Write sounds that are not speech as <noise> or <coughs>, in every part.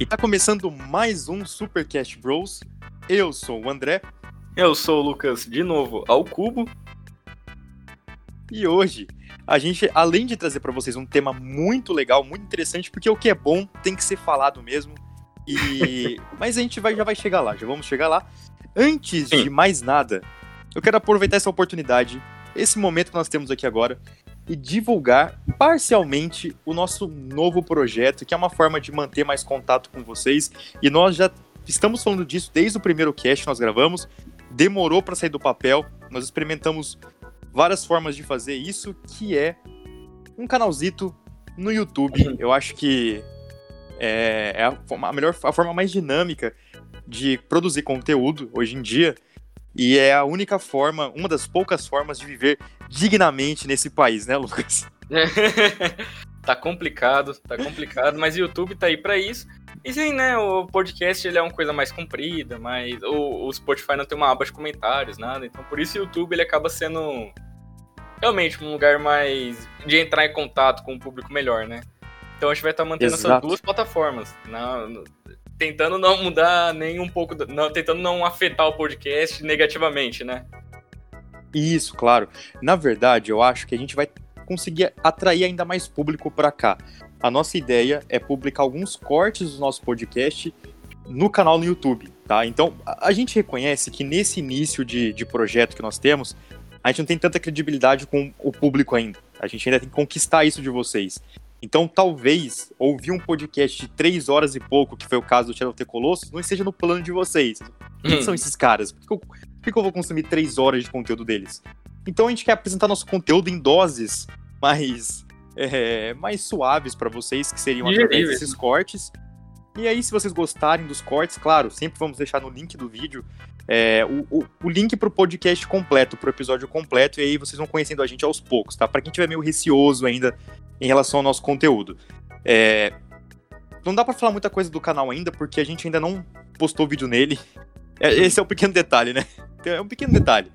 E tá começando mais um Supercast Bros. Eu sou o André. Eu sou o Lucas, de novo, ao cubo. E hoje, a gente, além de trazer para vocês um tema muito legal, muito interessante, porque o que é bom tem que ser falado mesmo. E <laughs> Mas a gente vai, já vai chegar lá, já vamos chegar lá. Antes Sim. de mais nada, eu quero aproveitar essa oportunidade, esse momento que nós temos aqui agora, e divulgar parcialmente o nosso novo projeto, que é uma forma de manter mais contato com vocês. E nós já estamos falando disso desde o primeiro cast que nós gravamos. Demorou para sair do papel. Nós experimentamos várias formas de fazer isso, que é um canalzito no YouTube. Uhum. Eu acho que é, é a, a melhor, a forma mais dinâmica de produzir conteúdo hoje em dia. E é a única forma, uma das poucas formas de viver dignamente nesse país, né, Lucas? <laughs> tá complicado, tá complicado, mas o YouTube tá aí para isso. E sim, né, o podcast ele é uma coisa mais comprida, mas o, o Spotify não tem uma aba de comentários, nada. Então por isso o YouTube ele acaba sendo realmente um lugar mais de entrar em contato com o público melhor, né? Então a gente vai estar tá mantendo Exato. essas duas plataformas. Na, tentando não mudar nem um pouco, não, tentando não afetar o podcast negativamente, né? Isso, claro. Na verdade, eu acho que a gente vai conseguir atrair ainda mais público para cá. A nossa ideia é publicar alguns cortes do nosso podcast no canal no YouTube, tá? Então, a gente reconhece que nesse início de, de projeto que nós temos, a gente não tem tanta credibilidade com o público ainda. A gente ainda tem que conquistar isso de vocês. Então, talvez ouvir um podcast de três horas e pouco, que foi o caso do Shadow the Colossus, não esteja no plano de vocês. Quem hum. são esses caras? Por que, eu, por que eu vou consumir três horas de conteúdo deles? Então, a gente quer apresentar nosso conteúdo em doses mais, é, mais suaves para vocês, que seriam através desses cortes. E aí, se vocês gostarem dos cortes, claro, sempre vamos deixar no link do vídeo é, o, o, o, link pro podcast completo, pro episódio completo, e aí vocês vão conhecendo a gente aos poucos, tá? Pra quem tiver meio receoso ainda em relação ao nosso conteúdo. É, não dá para falar muita coisa do canal ainda, porque a gente ainda não postou vídeo nele. É, esse é um pequeno detalhe, né? É um pequeno detalhe.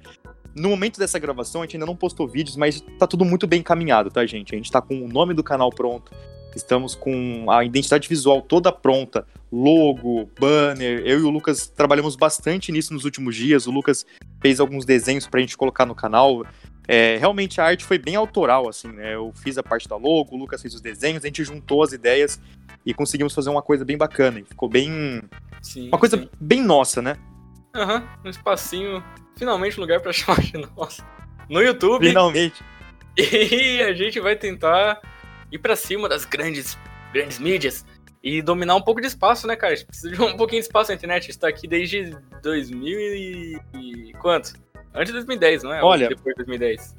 No momento dessa gravação, a gente ainda não postou vídeos, mas tá tudo muito bem encaminhado, tá, gente? A gente tá com o nome do canal pronto, estamos com a identidade visual toda pronta, logo, banner. Eu e o Lucas trabalhamos bastante nisso nos últimos dias. O Lucas fez alguns desenhos pra gente colocar no canal. É, realmente a arte foi bem autoral, assim, né? Eu fiz a parte da logo, o Lucas fez os desenhos, a gente juntou as ideias e conseguimos fazer uma coisa bem bacana. ficou bem. Sim, uma coisa sim. bem nossa, né? Aham, uhum, um espacinho. Finalmente um lugar pra chamar de <laughs> nossa. No YouTube. Finalmente. E a gente vai tentar ir para cima das grandes, grandes mídias e dominar um pouco de espaço, né, cara? A gente precisa de um <laughs> pouquinho de espaço na internet. A gente tá aqui desde 2000 e... quanto? Antes de 2010, não é? Olha, Ou depois de 2010.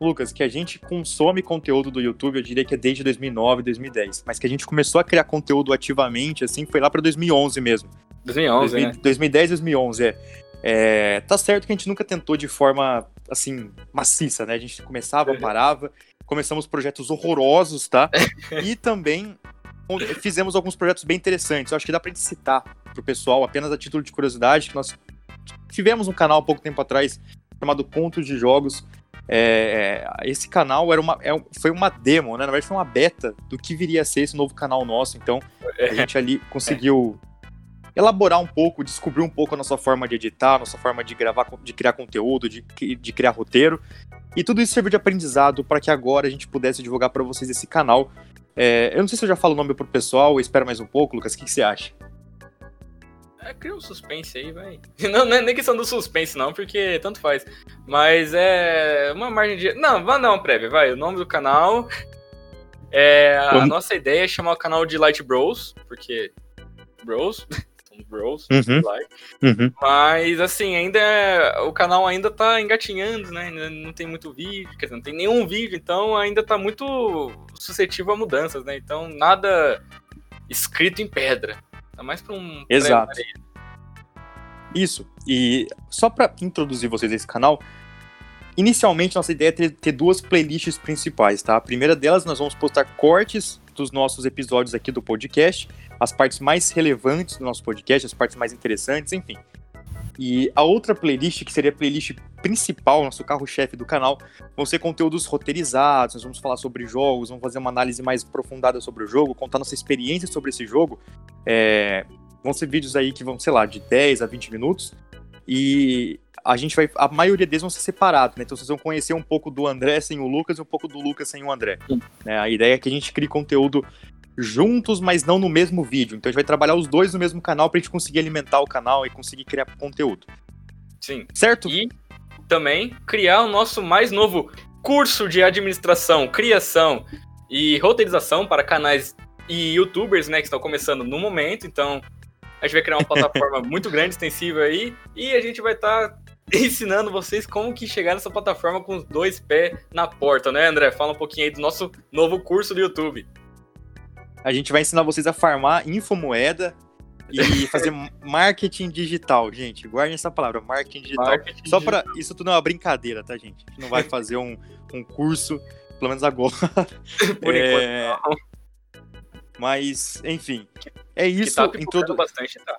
Lucas, que a gente consome conteúdo do YouTube, eu diria que é desde 2009, 2010. Mas que a gente começou a criar conteúdo ativamente, assim, foi lá para 2011 mesmo. 2011, 2000, né? 2010, 2011, é. é. Tá certo que a gente nunca tentou de forma, assim, maciça, né? A gente começava, uhum. parava, começamos projetos horrorosos, tá? e também fizemos alguns projetos bem interessantes. Eu acho que dá pra gente citar pro pessoal, apenas a título de curiosidade, que nós tivemos um canal há pouco tempo atrás chamado Contos de Jogos. É, esse canal era uma, é, foi uma demo, né? Na verdade, foi uma beta do que viria a ser esse novo canal nosso. Então, a é. gente ali conseguiu elaborar um pouco, descobrir um pouco a nossa forma de editar, a nossa forma de gravar, de criar conteúdo, de, de criar roteiro. E tudo isso serviu de aprendizado para que agora a gente pudesse divulgar para vocês esse canal. É, eu não sei se eu já falo o nome pro pessoal, espera mais um pouco, Lucas, o que, que você acha? É, cria um suspense aí, vai. <laughs> Não, não é nem questão do suspense, não, porque tanto faz. Mas é uma margem de. Não, vamos dar uma prévia, vai. O nome do canal. <laughs> É, a nossa ideia é chamar o canal de Light Bros, porque. Bros. <laughs> Bros, uhum. Uhum. Mas assim, ainda é, o canal ainda tá engatinhando, né? Ainda não tem muito vídeo, quer dizer, não tem nenhum vídeo, então ainda tá muito suscetível a mudanças, né? Então nada escrito em pedra. Tá mais pra um Exato. Isso. E só para introduzir vocês a esse canal, inicialmente nossa ideia é ter, ter, duas playlists principais, tá? A primeira delas nós vamos postar cortes dos nossos episódios aqui do podcast as partes mais relevantes do nosso podcast, as partes mais interessantes, enfim. E a outra playlist, que seria a playlist principal, nosso carro-chefe do canal, vão ser conteúdos roteirizados, nós vamos falar sobre jogos, vamos fazer uma análise mais aprofundada sobre o jogo, contar nossa experiência sobre esse jogo. É, vão ser vídeos aí que vão, sei lá, de 10 a 20 minutos. E a gente vai. A maioria deles vão ser separados, né? Então vocês vão conhecer um pouco do André sem o Lucas e um pouco do Lucas sem o André. Né? A ideia é que a gente crie conteúdo juntos, mas não no mesmo vídeo. Então a gente vai trabalhar os dois no mesmo canal pra gente conseguir alimentar o canal e conseguir criar conteúdo. Sim. Certo? E também criar o nosso mais novo curso de administração, criação e roteirização para canais e youtubers, né, que estão começando no momento. Então, a gente vai criar uma <laughs> plataforma muito grande, extensiva aí, e a gente vai estar tá ensinando vocês como que chegar nessa plataforma com os dois pés na porta, né, André? Fala um pouquinho aí do nosso novo curso do YouTube. A gente vai ensinar vocês a farmar infomoeda e <laughs> fazer marketing digital, gente. Guardem essa palavra, marketing digital. Marketing Só para isso tudo é uma brincadeira, tá, gente? A gente não vai fazer um, um curso, pelo menos agora. <laughs> Por é... enquanto. Não. Mas, enfim, é isso. Que tá introdu... bastante, tá?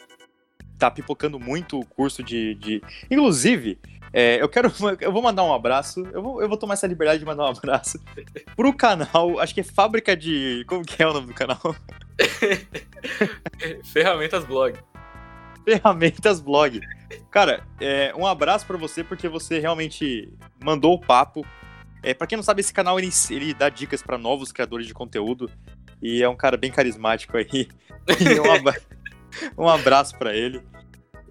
Tá pipocando muito o curso de. de... Inclusive, é, eu quero. <laughs> Eu vou mandar um abraço. Eu vou, eu vou tomar essa liberdade de mandar um abraço <laughs> pro canal. Acho que é Fábrica de. Como que é o nome do canal? <laughs> Ferramentas Blog. Ferramentas Blog. Cara, é, um abraço para você porque você realmente mandou o papo. É, para quem não sabe, esse canal ele, ele dá dicas para novos criadores de conteúdo e é um cara bem carismático aí. um, abra... um abraço para ele.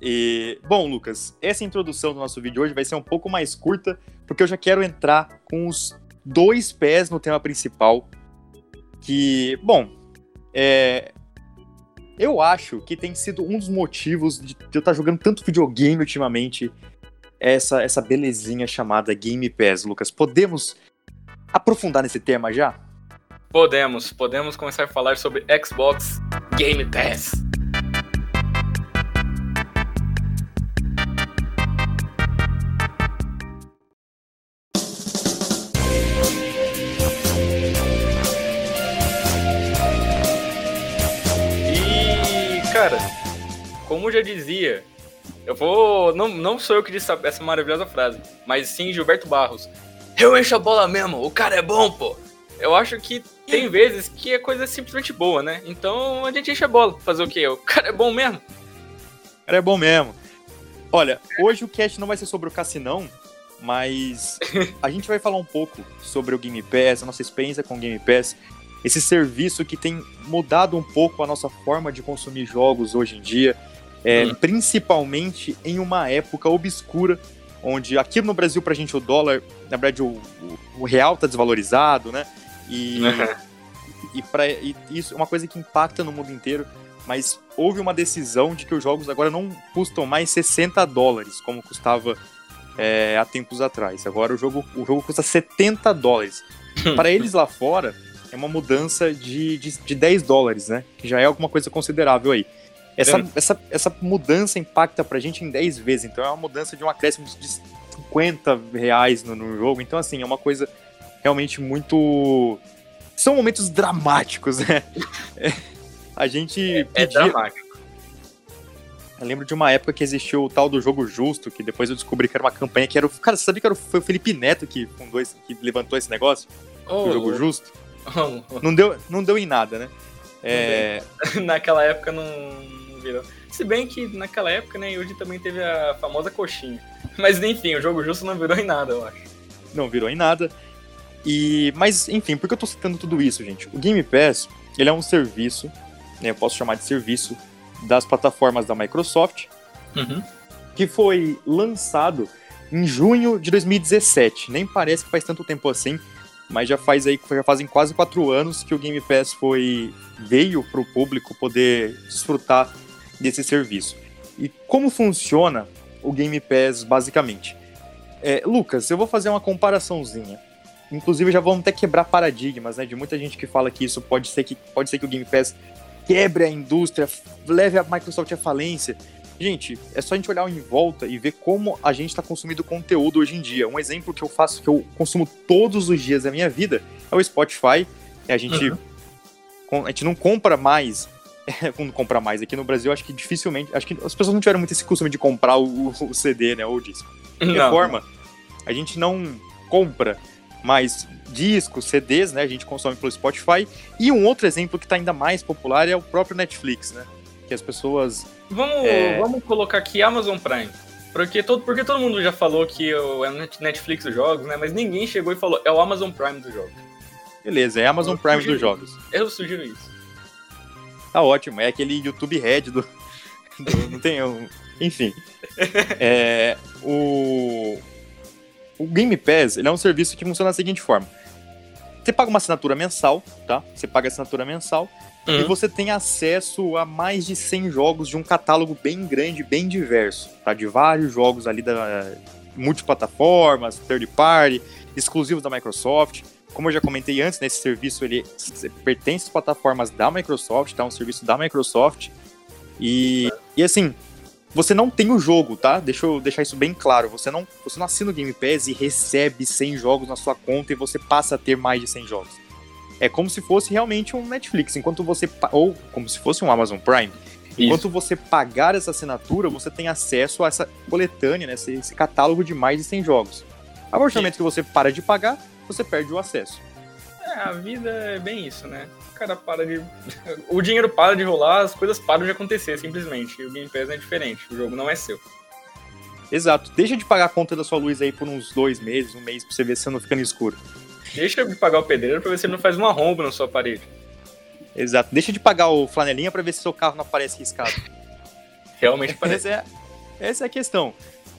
E, bom, Lucas, essa introdução do nosso vídeo hoje vai ser um pouco mais curta, porque eu já quero entrar com os dois pés no tema principal. Que, bom, é, eu acho que tem sido um dos motivos de eu estar jogando tanto videogame ultimamente, essa, essa belezinha chamada Game Pass, Lucas. Podemos aprofundar nesse tema já? Podemos, podemos começar a falar sobre Xbox Game Pass. Cara, como já dizia, eu vou. Não, não sou eu que disse essa maravilhosa frase, mas sim Gilberto Barros. Eu encho a bola mesmo, o cara é bom, pô. Eu acho que tem vezes que a coisa é simplesmente boa, né? Então a gente enche a bola. Fazer o quê? O cara é bom mesmo. O cara é bom mesmo. Olha, hoje o cast não vai ser sobre o Cassinão, mas <laughs> a gente vai falar um pouco sobre o Game Pass, a nossa experiência com o Game Pass, esse serviço que tem mudado um pouco a nossa forma de consumir jogos hoje em dia, é, hum. principalmente em uma época obscura, onde aqui no Brasil pra gente o dólar, na verdade o, o, real tá desvalorizado, né? E, e, pra, e isso é uma coisa que impacta no mundo inteiro. Mas houve uma decisão de que os jogos agora não custam mais 60 dólares, como custava é, há tempos atrás. Agora o jogo, o jogo custa 70 dólares. Para eles lá fora, é uma mudança de, de, de 10 dólares, né? Que já é alguma coisa considerável aí. Essa, essa, essa mudança impacta pra gente em 10 vezes, então é uma mudança de um acréscimo de 50 reais no, no jogo. Então, assim, é uma coisa realmente muito. São momentos dramáticos, né? É, <laughs> a gente. É, pedia... é dramático. Eu lembro de uma época que existiu o tal do jogo justo, que depois eu descobri que era uma campanha que era o. Cara, você sabia que era o, foi o Felipe Neto que fundou esse, que levantou esse negócio? Oh, o jogo justo? Não, deu, não deu em nada, né? É... <laughs> naquela época não, não virou. Se bem que naquela época, né, hoje também teve a famosa coxinha. Mas enfim, o jogo justo não virou em nada, eu acho. Não virou em nada. E, mas, enfim, por que eu tô citando tudo isso, gente? O Game Pass, ele é um serviço, né, eu posso chamar de serviço, das plataformas da Microsoft, uhum. que foi lançado em junho de 2017. Nem parece que faz tanto tempo assim, mas já faz aí, já fazem quase quatro anos que o Game Pass foi veio para o público poder desfrutar desse serviço. E como funciona o Game Pass basicamente? É, Lucas, eu vou fazer uma comparaçãozinha. Inclusive já vamos até quebrar paradigmas, né? De muita gente que fala que isso pode ser que, pode ser que o Game Pass quebre a indústria, leve a Microsoft à falência. Gente, é só a gente olhar em volta e ver como a gente está consumindo conteúdo hoje em dia. Um exemplo que eu faço, que eu consumo todos os dias da minha vida, é o Spotify. A gente, uhum. a gente não compra mais <laughs> é, quando comprar mais. Aqui no Brasil, acho que dificilmente. Acho que as pessoas não tiveram muito esse costume de comprar o, o CD, né? Ou o disco. De forma, a gente não compra mais discos, CDs, né? A gente consome pelo Spotify. E um outro exemplo que está ainda mais popular é o próprio Netflix, né? Que as pessoas. Vamos, é... vamos colocar aqui Amazon Prime. Porque todo, porque todo mundo já falou que é o Netflix dos jogos, né? Mas ninguém chegou e falou, é o Amazon Prime dos jogos. Beleza, é Amazon eu Prime dos jogos. Eu sugiro isso. Tá ótimo, é aquele YouTube Red do. <laughs> do não tem. Um, enfim. é, o, o Game Pass ele é um serviço que funciona da seguinte forma. Você paga uma assinatura mensal, tá? Você paga a assinatura mensal uhum. e você tem acesso a mais de 100 jogos de um catálogo bem grande, bem diverso, tá? De vários jogos ali da multiplataformas, third party, exclusivos da Microsoft. Como eu já comentei antes, nesse serviço ele pertence às plataformas da Microsoft, tá? Um serviço da Microsoft. E, e assim, você não tem o jogo, tá? Deixa eu deixar isso bem claro. Você não, você não assina o Game Pass e recebe 100 jogos na sua conta e você passa a ter mais de 100 jogos. É como se fosse realmente um Netflix, enquanto você ou como se fosse um Amazon Prime. Enquanto isso. você pagar essa assinatura, você tem acesso a essa coletânea, né, esse, esse catálogo de mais de 100 jogos. A partir do momento que você para de pagar, você perde o acesso. É, a vida é bem isso, né? O cara para de. <laughs> o dinheiro para de rolar, as coisas param de acontecer, simplesmente. E o Game Pass é diferente, o jogo não é seu. Exato. Deixa de pagar a conta da sua luz aí por uns dois meses, um mês, pra você ver se você não fica no escuro. Deixa de pagar o pedreiro pra ver se ele não faz uma romba na sua parede. Exato. Deixa de pagar o flanelinha pra ver se seu carro não aparece riscado. <laughs> Realmente parece. Essa é, essa é a questão.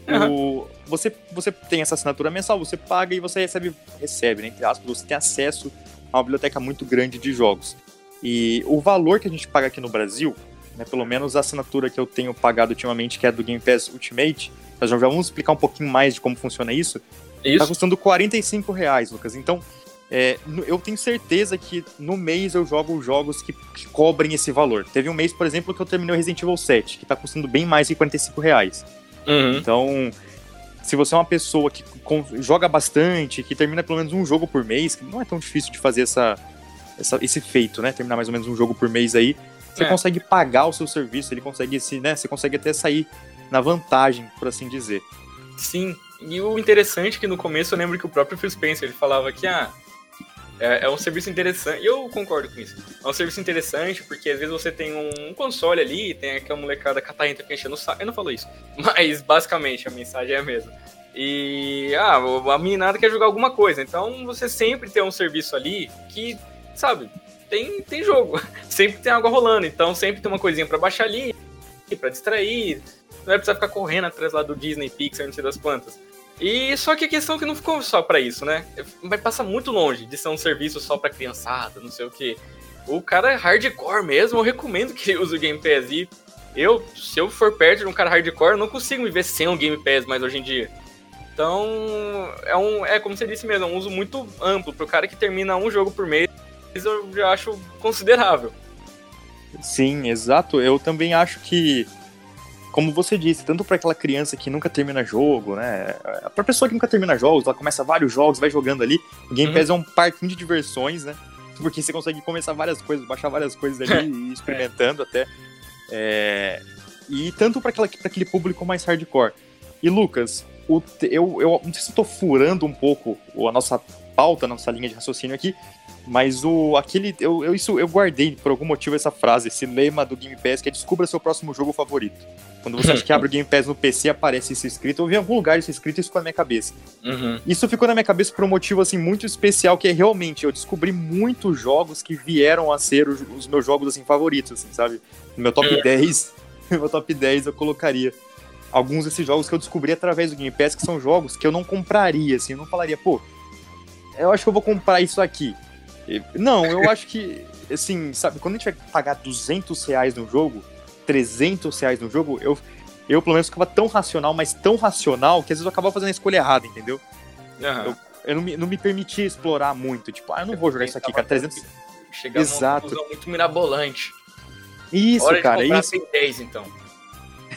Uhum. O, você, você tem essa assinatura mensal, você paga e você recebe, recebe, né, entre aspas, você tem acesso a uma biblioteca muito grande de jogos. E o valor que a gente paga aqui no Brasil, né, pelo menos a assinatura que eu tenho pagado ultimamente, que é do Game Pass Ultimate, nós já vamos explicar um pouquinho mais de como funciona isso. Isso. Tá custando 45 reais, Lucas. Então, é, eu tenho certeza que no mês eu jogo jogos que, que, cobrem esse valor. Teve um mês, por exemplo, que eu terminei o Resident Evil 7, que tá custando bem mais de 45 reais. Uhum. Então, se você é uma pessoa que joga bastante, que termina pelo menos um jogo por mês, que não é tão difícil de fazer essa, essa esse feito, né? Terminar mais ou menos um jogo por mês aí, você é. consegue pagar o seu serviço, ele consegue se, né? Você consegue até sair na vantagem, por assim dizer. Sim. E o interessante é que no começo eu lembro que o próprio Phil Spencer ele falava que ah, é, é, um serviço interessante, e eu concordo com isso. É um serviço interessante porque às vezes você tem um, console ali, tem aquela molecada catarrenta que enchendo o saco. Eu não falo isso, <laughs> mas basicamente a mensagem é a mesma. E ah, a meninada quer jogar alguma coisa, então você sempre tem um serviço ali que, sabe, tem, tem jogo, <laughs> sempre tem água rolando, então sempre tem uma coisinha para baixar ali, para distrair, não é precisar ficar correndo atrás lá do Disney Pixar, não sei das quantas. E só que a questão é que não ficou só para isso, né? Vai passar muito longe de ser um serviço só para criançada, não sei o que. O cara é hardcore mesmo, eu recomendo que ele use o Game Pass. E eu, se eu for perto de um cara hardcore, eu não consigo me ver sem um Game Pass mais hoje em dia. Então, é, um, é como você disse mesmo, é um uso muito amplo. Pro cara que termina um jogo por mês, eu já acho considerável. Sim, exato. Eu também acho que como você disse, tanto para aquela criança que nunca termina jogo, né? Pra pessoa que nunca termina jogos, ela começa vários jogos, vai jogando ali. O Game. Pass uhum. é um parquinho de diversões, né? Porque você consegue começar várias coisas, baixar várias coisas ali <laughs> e ir experimentando até. É... E tanto para aquele público mais hardcore. E Lucas, o, eu, eu não sei se eu tô furando um pouco a nossa pauta, a nossa linha de raciocínio aqui, mas o aquele eu, eu, isso eu guardei por algum motivo essa frase, esse lema do Game Pass que é descubra seu próximo jogo favorito. Quando você acha que abre o Game Pass no PC, aparece isso escrito. Eu vi em algum lugar isso escrito e isso ficou na minha cabeça. Uhum. Isso ficou na minha cabeça por um motivo assim muito especial, que é realmente eu descobri muitos jogos que vieram a ser os, os meus jogos assim favoritos, assim, sabe? No meu top é. 10, <laughs> no meu top 10 eu colocaria alguns desses jogos que eu descobri através do Game Pass, que são jogos que eu não compraria, assim, eu não falaria, pô, eu acho que eu vou comprar isso aqui. Não, eu acho que, assim, sabe, quando a gente vai pagar 200 reais no jogo, 300 reais no jogo, eu, eu pelo menos ficava tão racional, mas tão racional, que às vezes eu acabava fazendo a escolha errada, entendeu? Uhum. Eu, eu não, me, não me permitia explorar muito, tipo, ah, eu não vou jogar isso aqui, cara, 300... Chegar Exato. numa muito mirabolante. Isso, Hora cara, de isso. 10, então.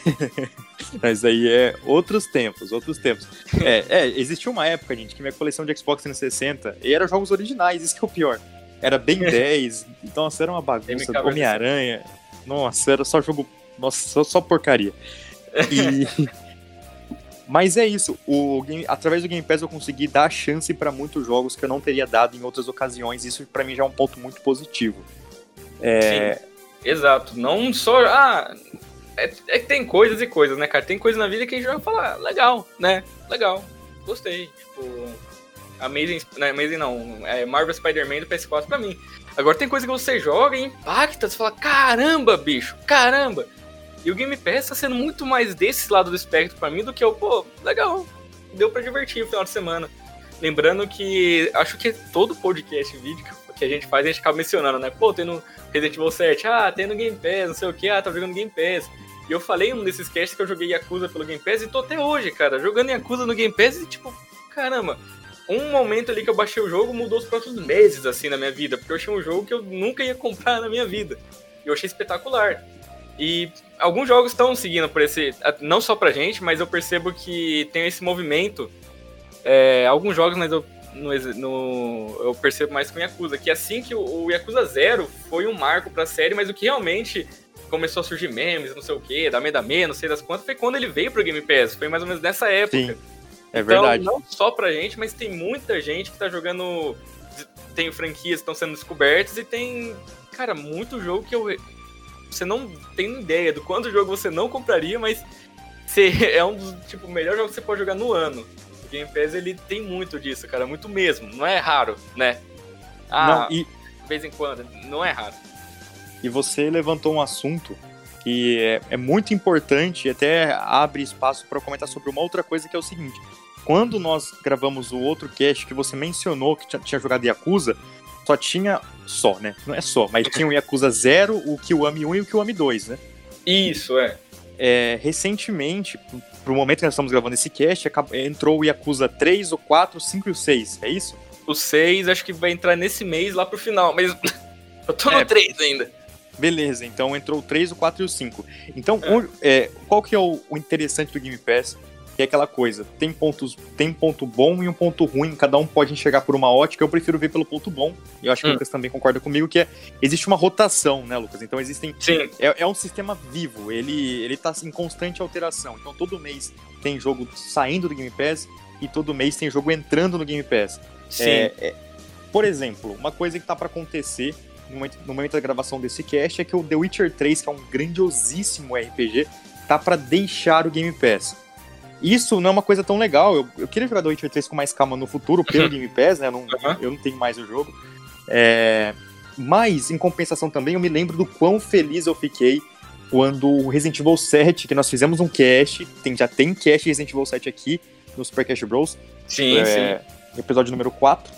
<laughs> <laughs> Mas aí é outros tempos, outros tempos. É, é, existia uma época, gente, que minha coleção de Xbox 360 e eram jogos originais, isso que é o pior. Era bem <laughs> 10, então era uma bagunça, Homem-Aranha. Nossa, era só jogo. Nossa, só, só porcaria. E. <laughs> Mas é isso, o game, através do Game Pass eu consegui dar chance para muitos jogos que eu não teria dado em outras ocasiões. Isso para mim já é um ponto muito positivo. É... Sim, exato. Não só. Ah, é, é, que tem coisas e coisas, né, cara? Tem coisas na vida que a gente vai falar, legal, né? Legal, gostei. Tipo, Amazing, não, Amazing não, é Marvel Spider-Man do PS4 pra mim. Agora tem coisa que você joga e impacta, você fala, caramba, bicho, caramba. E o Game Pass tá sendo muito mais desse lado do espectro para mim do que o, pô, legal, deu para divertir o final de semana. Lembrando que acho que todo podcast vídeo que a gente faz, a gente acaba mencionando, né? Pô, tem no Resident Evil 7, ah, tem no Game Pass, não sei o que, ah, tá jogando Game Pass. E eu falei em um desses casts que eu joguei Yakuza pelo Game Pass e tô até hoje, cara, jogando Yakuza no Game Pass e tipo, caramba, um momento ali que eu baixei o jogo mudou os próximos meses, assim, na minha vida, porque eu achei um jogo que eu nunca ia comprar na minha vida. E eu achei espetacular. E alguns jogos estão seguindo por esse. Não só pra gente, mas eu percebo que tem esse movimento. É, alguns jogos, mas eu, no, no, eu percebo mais com o Yakuza. Que assim que o, o Yakuza Zero foi um marco pra série, mas o que realmente começou a surgir memes, não sei o que, da Medame, não sei das quantas, foi quando ele veio pro Game Pass. Foi mais ou menos nessa época. Sim, é então, verdade. Não só pra gente, mas tem muita gente que tá jogando. Tem franquias que estão sendo descobertas e tem, cara, muito jogo que eu você não tem ideia do quanto jogo você não compraria, mas <laughs> você é um dos tipo, melhores jogos que você pode jogar no ano. O Game Pass ele tem muito disso, cara, muito mesmo. Não é raro, né? Ah, não, e... de vez em quando, não é raro. E você levantou um assunto que é, é muito importante e até abre espaço para comentar sobre uma outra coisa que é o seguinte. Quando nós gravamos o outro cast que você mencionou que tinha, tinha jogado Yakuza, só tinha só, né? Não é só, mas tinha o Yakuza 0, o Kiwami 1 e o Kiwami 2, né? Isso, é. é recentemente, pro momento que nós estamos gravando esse cast, entrou o Yakuza 3, o 4, o 5 e o 6, é isso? O 6 acho que vai entrar nesse mês lá pro final, mas <laughs> eu tô no é, 3 ainda. Beleza, então entrou o 3, o 4 e o 5. Então, é. é, qual que é o, o interessante do Game Pass? Que é aquela coisa, tem pontos, tem ponto bom e um ponto ruim, cada um pode enxergar por uma ótica, eu prefiro ver pelo ponto bom. E eu acho que hum. o Lucas também concorda comigo que é, existe uma rotação, né, Lucas? Então existem Sim. É, é um sistema vivo, ele ele tá em constante alteração. Então todo mês tem jogo saindo do Game Pass e todo mês tem jogo entrando no Game Pass. Sim. É, é, por exemplo, uma coisa que tá para acontecer no momento, no momento da gravação desse cast é que o The Witcher 3, que é um grandiosíssimo RPG, tá para deixar o Game Pass. Isso não é uma coisa tão legal. Eu, eu queria jogar The Witcher 3 com mais calma no futuro, pelo Game Pass, né? Eu não, uhum. eu não tenho mais o jogo. É, mas, em compensação também, eu me lembro do quão feliz eu fiquei quando o Resident Evil 7, que nós fizemos um cast, tem, já tem cast Resident Evil 7 aqui no Supercast Bros. Sim, é, sim. Episódio número 4.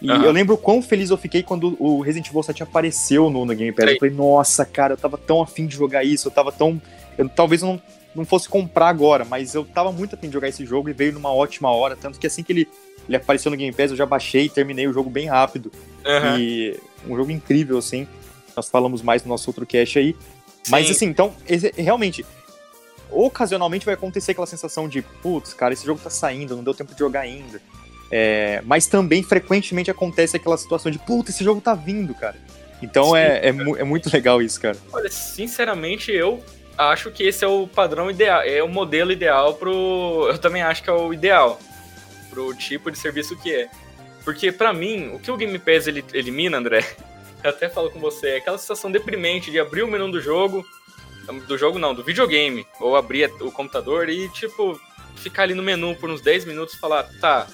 E uhum. eu lembro o quão feliz eu fiquei quando o Resident Evil 7 apareceu no, no Game Pass. Eu falei, nossa, cara, eu tava tão afim de jogar isso, eu tava tão. Eu, talvez eu não não fosse comprar agora, mas eu tava muito afim de jogar esse jogo e veio numa ótima hora, tanto que assim que ele, ele apareceu no Game Pass, eu já baixei e terminei o jogo bem rápido. Uhum. E um jogo incrível, assim. Nós falamos mais no nosso outro cast aí. Sim. Mas assim, então, realmente, ocasionalmente vai acontecer aquela sensação de, putz, cara, esse jogo tá saindo, não deu tempo de jogar ainda. É, mas também frequentemente acontece aquela situação de, putz, esse jogo tá vindo, cara. Então Sim, é, é, é, muito legal isso, cara. Olha, sinceramente, eu acho que esse é o padrão ideal, é o modelo ideal pro. Eu também acho que é o ideal pro tipo de serviço que é. Porque para mim, o que o Game Pass ele elimina, André, <laughs> eu até falo com você, é aquela sensação deprimente de abrir o menu do jogo, do jogo não, do videogame, ou abrir o computador e tipo ficar ali no menu por uns 10 minutos e falar, tá,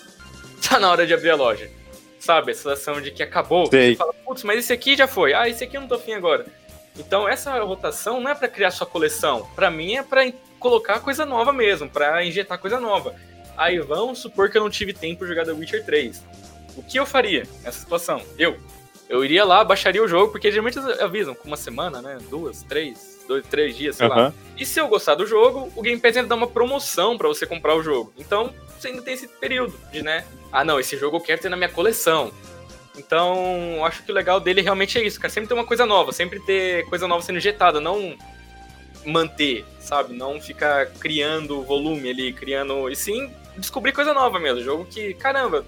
tá na hora de abrir a loja. Sabe, a sensação de que acabou. Sei. Você fala, putz, mas esse aqui já foi. Ah, esse aqui eu não tô afim agora. Então essa rotação não é para criar sua coleção, para mim é para colocar coisa nova mesmo, para injetar coisa nova. Aí vamos supor que eu não tive tempo de jogar The Witcher 3. O que eu faria nessa situação? Eu. Eu iria lá, baixaria o jogo, porque geralmente avisam com uma semana, né? Duas, três, dois, três dias, sei uhum. lá. E se eu gostar do jogo, o Game Pass ainda dá uma promoção para você comprar o jogo. Então, você ainda tem esse período de, né? Ah, não, esse jogo eu quero ter na minha coleção. Então, acho que o legal dele realmente é isso, cara. Sempre ter uma coisa nova, sempre ter coisa nova sendo injetada, não manter, sabe? Não ficar criando volume ali, criando. E sim descobrir coisa nova mesmo. Jogo que, caramba,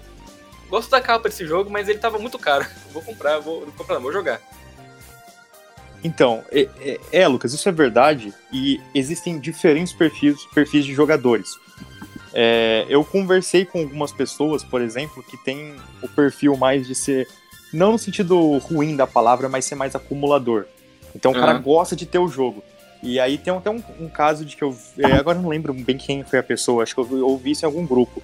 gosto da capa desse jogo, mas ele tava muito caro. <laughs> Vou comprar, vou, comprar, vou jogar. Então, é, é, é, Lucas, isso é verdade e existem diferentes perfis, perfis de jogadores. É, eu conversei com algumas pessoas, por exemplo, que tem o perfil mais de ser, não no sentido ruim da palavra, mas ser mais acumulador. Então o cara gosta de ter o jogo. E aí tem até um, um caso de que eu. É, agora eu não lembro bem quem foi a pessoa, acho que eu ouvi isso em algum grupo.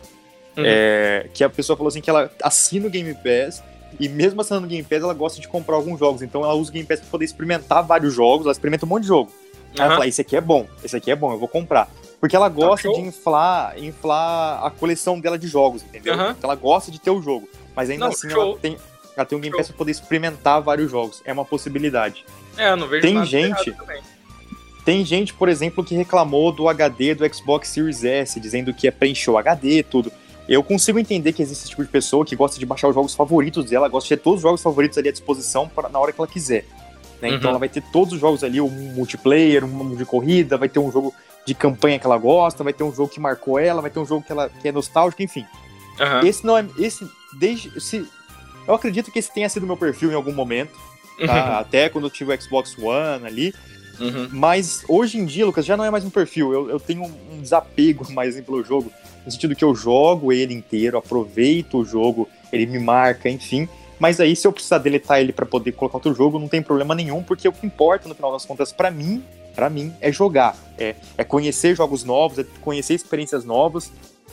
Uhum. É, que a pessoa falou assim que ela assina o Game Pass e mesmo assinando o Game Pass, ela gosta de comprar alguns jogos. Então ela usa o Game Pass pra poder experimentar vários jogos, ela experimenta um monte de jogo. Aí ela fala, esse aqui é bom, esse aqui é bom, eu vou comprar. Porque ela gosta de inflar, inflar a coleção dela de jogos, entendeu? Uhum. Então ela gosta de ter o jogo. Mas ainda não, assim ela tem, ela tem um Game Pass pra poder experimentar vários jogos. É uma possibilidade. É, eu não vejo tem gente, Tem gente, por exemplo, que reclamou do HD do Xbox Series S, dizendo que é preencher o HD e tudo. Eu consigo entender que existe esse tipo de pessoa que gosta de baixar os jogos favoritos dela, gosta de ter todos os jogos favoritos ali à disposição pra, na hora que ela quiser. Né? Então uhum. Então ela vai ter todos os jogos ali, um multiplayer, um de corrida, vai ter um jogo de campanha que ela gosta, vai ter um jogo que marcou ela, vai ter um jogo que ela que é nostálgico, enfim. Uhum. Esse não é. Esse, desde. Se, eu acredito que esse tenha sido meu perfil em algum momento. Tá? Uhum. Até quando eu tive o Xbox One ali. Uhum. Mas hoje em dia, Lucas, já não é mais um perfil. Eu, eu tenho um desapego <laughs> mais pelo jogo. No sentido que eu jogo ele inteiro, aproveito o jogo, ele me marca, enfim. Mas aí, se eu precisar deletar ele para poder colocar outro jogo, não tem problema nenhum, porque o que importa, no final das contas, para mim, para mim, é jogar. É, é conhecer jogos novos, é conhecer experiências novas.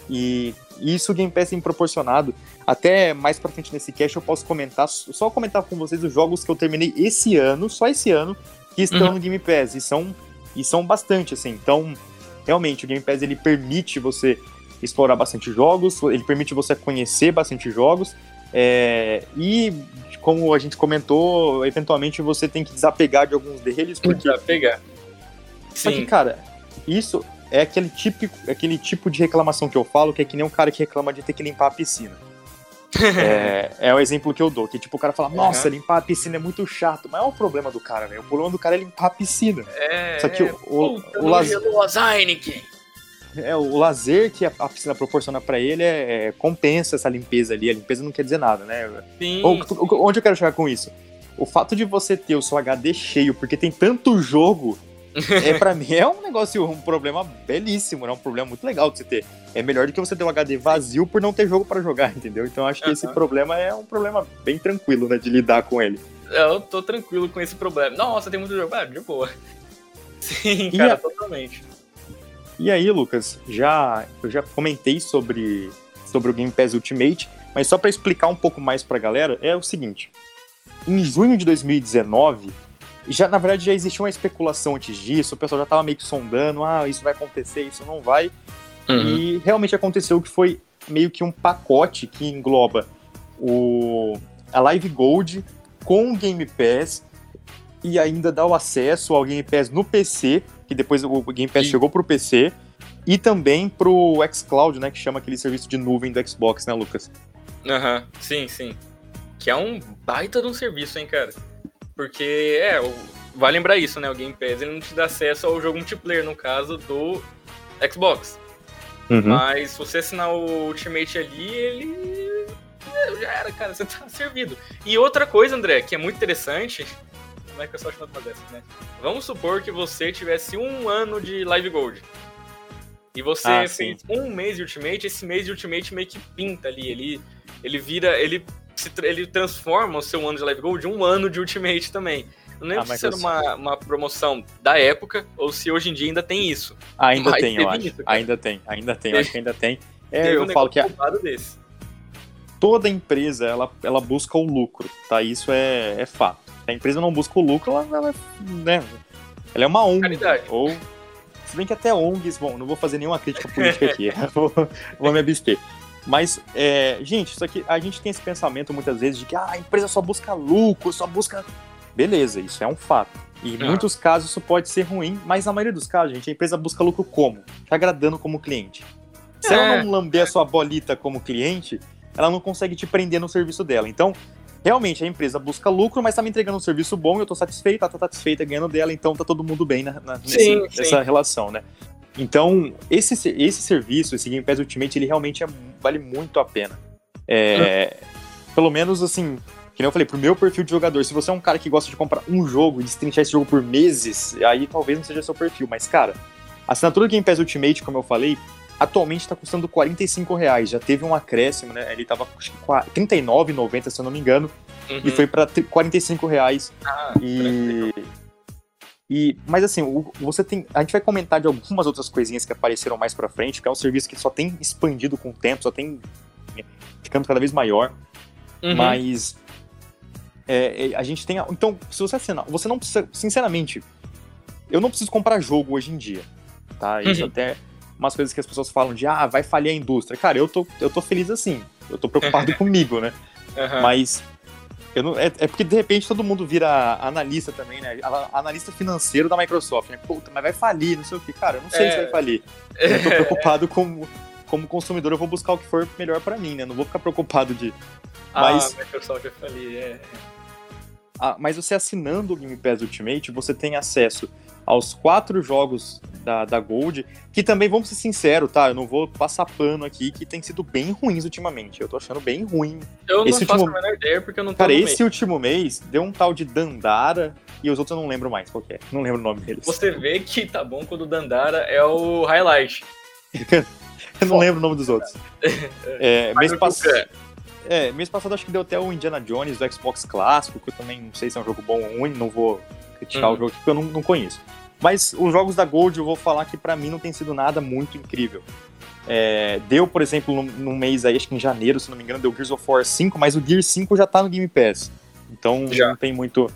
E isso o Game Pass tem proporcionado. Até mais pra frente nesse cast eu posso comentar, só comentar com vocês os jogos que eu terminei esse ano, só esse ano, que estão uhum. no Game Pass. E são, e são bastante, assim. Então, realmente, o Game Pass ele permite você explorar bastante jogos, ele permite você conhecer bastante jogos. É, e, como a gente comentou, eventualmente você tem que desapegar de alguns deles. Porque... Desapegar. Só que, cara, isso é aquele, típico, aquele tipo de reclamação que eu falo, que é que nem um cara que reclama de ter que limpar a piscina. <laughs> é, é o exemplo que eu dou, que tipo, o cara fala, nossa, uhum. limpar a piscina é muito chato, mas é o problema do cara, velho. O problema do cara é limpar a piscina. É, Só que é, o, o, o, lazer, é, o lazer que a, a piscina proporciona para ele é, é, compensa essa limpeza ali. A limpeza não quer dizer nada, né? Sim. O, onde eu quero chegar com isso? O fato de você ter o seu HD cheio, porque tem tanto jogo <laughs> é, para mim é um negócio, um problema belíssimo, né? Um problema muito legal de você ter. É melhor do que você ter um HD vazio por não ter jogo para jogar, entendeu? Então acho que uhum. esse problema é um problema bem tranquilo, né? De lidar com ele. Eu tô tranquilo com esse problema. Nossa, tem muito jogo. Ah, de boa. <laughs> Sim, cara, a... totalmente. E aí, Lucas, já eu já comentei sobre, sobre o Game Pass Ultimate, mas só para explicar um pouco mais pra galera, é o seguinte. Em junho de 2019, já na verdade já existia uma especulação antes disso, o pessoal já estava meio que sondando, ah, isso vai acontecer, isso não vai. Uhum. E realmente aconteceu que foi meio que um pacote que engloba o a Live Gold com o Game Pass e ainda dá o acesso ao Game Pass no PC, que depois o Game Pass Sim. chegou pro PC, e também pro xCloud, né, que chama aquele serviço de nuvem do Xbox, né, Lucas? Aham, uhum. sim, sim. Que é um baita de um serviço, hein, cara. Porque, é, vai lembrar isso, né? O Game Pass ele não te dá acesso ao jogo multiplayer, no caso do Xbox. Uhum. Mas se você assinar o Ultimate ali, ele. É, já era, cara, <laughs> você tá servido. E outra coisa, André, que é muito interessante. <laughs> Como é que eu só chamo dessa, né? Vamos supor que você tivesse um ano de Live Gold. E você ah, fez um mês de Ultimate, esse mês de Ultimate meio que pinta ali. Ele, ele vira. Ele se, ele transforma o seu ano de Live Gold de um ano de Ultimate também. Não lembro ah, se era uma, uma promoção da época ou se hoje em dia ainda tem isso. Ainda mas tem, eu acho. Isso, ainda tem, ainda tem, eu acho que ainda tem. É, eu um falo que a... desse. toda empresa ela, ela busca o lucro, tá? Isso é, é fato. A empresa não busca o lucro, ela, ela, né, ela é uma ONG. Caridade. Ou, se bem que até ONGs, bom, não vou fazer nenhuma crítica política <laughs> aqui, <laughs> vou, vou me abster. Mas, é, gente, isso aqui, a gente tem esse pensamento muitas vezes de que ah, a empresa só busca lucro, só busca. Beleza, isso é um fato. E em ah. muitos casos isso pode ser ruim, mas na maioria dos casos, gente, a empresa busca lucro como? Te agradando como cliente. Se é. ela não lamber a sua bolita como cliente, ela não consegue te prender no serviço dela. Então, realmente, a empresa busca lucro, mas tá me entregando um serviço bom, eu tô satisfeito, ela tá satisfeita ganhando dela, então tá todo mundo bem na, na sim, nesse, sim. nessa relação, né? Então, esse, esse serviço, esse Game Pass Ultimate, ele realmente é, vale muito a pena. É, Pelo menos, assim, que nem eu falei, pro meu perfil de jogador, se você é um cara que gosta de comprar um jogo e destrinchar esse jogo por meses, aí talvez não seja seu perfil. Mas, cara, a assinatura do Game Pass Ultimate, como eu falei, atualmente está custando 45 reais. Já teve um acréscimo, né? Ele tava R$39,90, se eu não me engano, uhum. e foi para 45 reais. Ah, e... E, mas assim, você tem. A gente vai comentar de algumas outras coisinhas que apareceram mais pra frente, que é um serviço que só tem expandido com o tempo, só tem ficando cada vez maior. Uhum. Mas é, é a gente tem. Então, se você assinar, você não precisa. Sinceramente, eu não preciso comprar jogo hoje em dia. Tá? Isso uhum. até umas coisas que as pessoas falam de ah, vai falhar a indústria. Cara, eu tô, eu tô feliz assim. Eu tô preocupado <laughs> comigo, né? Uhum. Mas não, é, é, porque de repente todo mundo vira analista também, né? Analista financeiro da Microsoft, né? Puta, mas vai falir, não sei o que. Cara, eu não sei é... se vai falir. Eu tô preocupado com. Como consumidor, eu vou buscar o que for melhor para mim, né? Não vou ficar preocupado de. Mas... Ah, Microsoft vai falir, é. Ah, mas você assinando o Game Pass Ultimate, você tem acesso aos quatro jogos da, da Gold, que também, vamos ser sinceros, tá? Eu não vou passar pano aqui, que tem sido bem ruins ultimamente. Eu tô achando bem ruim. Eu esse não último... faço a menor ideia, porque eu não tô Cara, esse último mês deu um tal de Dandara, e os outros eu não lembro mais qual é. Não lembro o nome deles. Você vê que tá bom quando o Dandara é o highlight. <laughs> eu não lembro o nome dos outros. <laughs> é, mês passado... É, mês passado acho que deu até o Indiana Jones do Xbox clássico, que eu também não sei se é um jogo bom ou ruim, não vou criticar uhum. o jogo porque eu não, não conheço. Mas os jogos da Gold eu vou falar que para mim não tem sido nada muito incrível. É, deu, por exemplo, num, num, mês aí, acho que em janeiro, se não me engano, deu Gears of War 5, mas o Gear 5 já tá no Game Pass. Então já. não tem muito.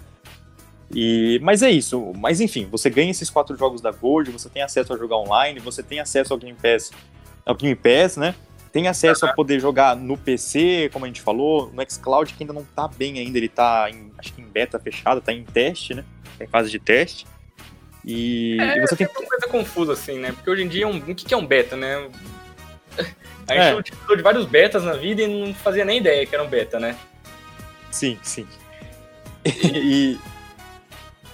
E, mas é isso. Mas enfim, você ganha esses quatro jogos da Gold, você tem acesso a jogar online, você tem acesso ao Game Pass, ao Game Pass, né? Tem acesso uhum. a poder jogar no PC, como a gente falou, no xCloud, que ainda não tá bem ainda, ele tá em, acho que em beta fechada, tá em teste, né? Tá em fase de teste. E, é, e você tem é uma coisa confusa, assim, né? Porque hoje em dia, um, o que é um beta, né? <laughs> A gente é. utilizou de vários betas na vida e não fazia nem ideia que era um beta, né? Sim, sim. <laughs> e,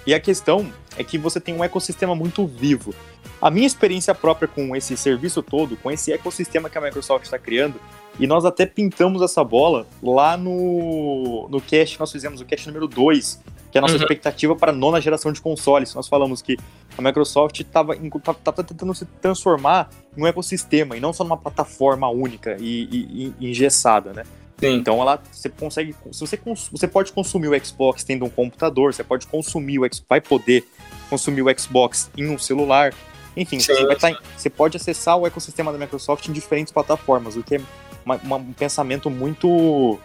e a questão é que você tem um ecossistema muito vivo. A minha experiência própria com esse serviço todo, com esse ecossistema que a Microsoft está criando, e nós até pintamos essa bola lá no, no cast, nós fizemos o cast número 2, que é a nossa uhum. expectativa para a nona geração de consoles. Nós falamos que a Microsoft estava tentando se transformar em um ecossistema e não só numa plataforma única e, e, e engessada, né? Sim. Então ela você consegue, se você, você pode consumir o Xbox tendo um computador, você pode consumir o vai poder consumir o Xbox em um celular. Enfim, você, tá, você, pode acessar o ecossistema da Microsoft em diferentes plataformas, o que é uma, uma, um pensamento muito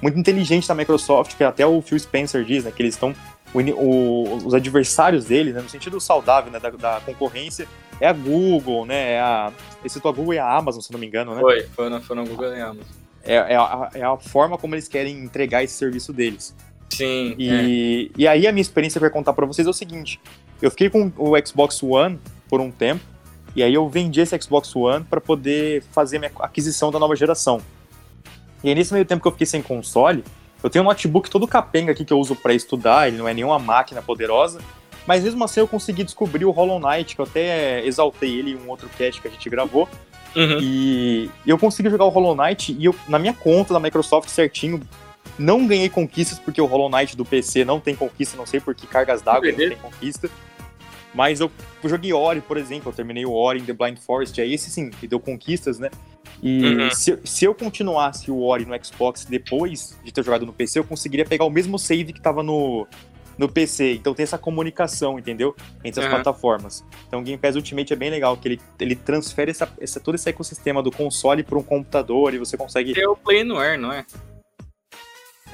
muito inteligente da Microsoft, que até o Phil Spencer diz, né, que eles estão os adversários deles, né, no sentido saudável, né, da, da, concorrência, é a Google, né, é a, esse a Google e a Amazon, se não me engano, né? Foi, foi na, foi na Google e a Amazon. É, é, a, é a forma como eles querem entregar esse serviço deles. Sim. E, é. e aí a minha experiência para contar para vocês é o seguinte: eu fiquei com o Xbox One por um tempo, e aí eu vendi esse Xbox One para poder fazer minha aquisição da nova geração. E aí, nesse meio tempo que eu fiquei sem console, eu tenho um notebook todo capenga aqui que eu uso para estudar, ele não é nenhuma máquina poderosa, mas mesmo assim eu consegui descobrir o Hollow Knight, que eu até exaltei ele em um outro cast que a gente gravou. Uhum. E eu consegui jogar o Hollow Knight e eu, na minha conta da Microsoft certinho, não ganhei conquistas, porque o Hollow Knight do PC não tem conquista, não sei por que cargas d'água não tem conquista. Mas eu joguei Ori, por exemplo, eu terminei o Ori em The Blind Forest, aí esse sim, que deu conquistas, né? E uhum. se, se eu continuasse o Ori no Xbox depois de ter jogado no PC, eu conseguiria pegar o mesmo save que tava no, no PC. Então tem essa comunicação, entendeu? Entre as uhum. plataformas. Então o Game Pass Ultimate é bem legal, que ele, ele transfere essa, essa, todo esse ecossistema do console para um computador e você consegue. É o Play Anywhere, não é?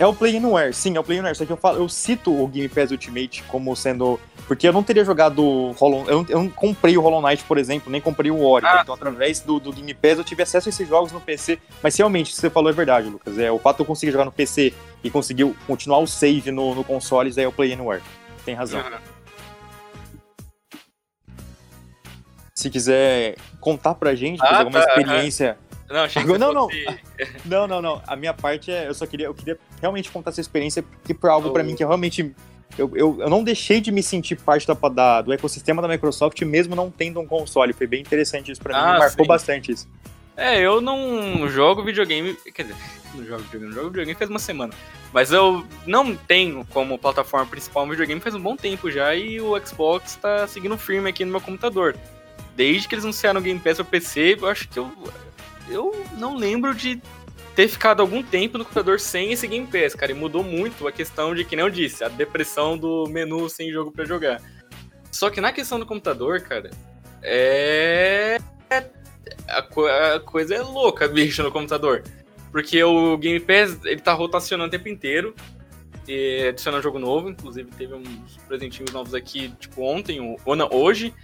É o Play Anywhere, sim, é o Play Anywhere. Só que eu, falo, eu cito o Game Pass Ultimate como sendo. Porque eu não teria jogado Hollow eu, não, eu não comprei o Hollow Knight, por exemplo, nem comprei o Ori. Ah. Então, através do, do, Game Pass, eu tive acesso a esses jogos no PC. Mas realmente, o que você falou é verdade, Lucas. É, o fato de eu conseguir jogar no PC e conseguir continuar o save no, no console é o Play Anywhere. Tem razão. Se quiser contar pra gente ah, alguma tá, experiência. Uhum não, achei que não, fosse... não, <laughs> não, não, não. A minha parte é, eu só queria, eu queria realmente contar essa experiência porque foi algo oh. para mim que eu realmente eu, eu, eu, não deixei de me sentir parte da, da, do ecossistema da Microsoft, mesmo não tendo um console. Foi bem interessante isso para mim, ah, marcou sim. bastante isso. É, eu não jogo videogame. Quer dizer, não jogo videogame, não jogo videogame faz uma semana. Mas eu não tenho como plataforma principal um videogame faz um bom tempo já e o Xbox tá seguindo firme aqui no meu computador. Desde que eles anunciaram o Game Pass pro PC, eu acho que eu. Eu não lembro de ter ficado algum tempo no computador sem esse Game Pass, cara. E mudou muito a questão de, que eu disse, a depressão do menu sem jogo para jogar. Só que na questão do computador, cara, é. A, co a coisa é louca, bicho, no computador. Porque o Game Pass, ele tá rotacionando o tempo inteiro. E adicionando jogo novo, inclusive teve uns presentinhos novos aqui, tipo ontem, ou não, hoje.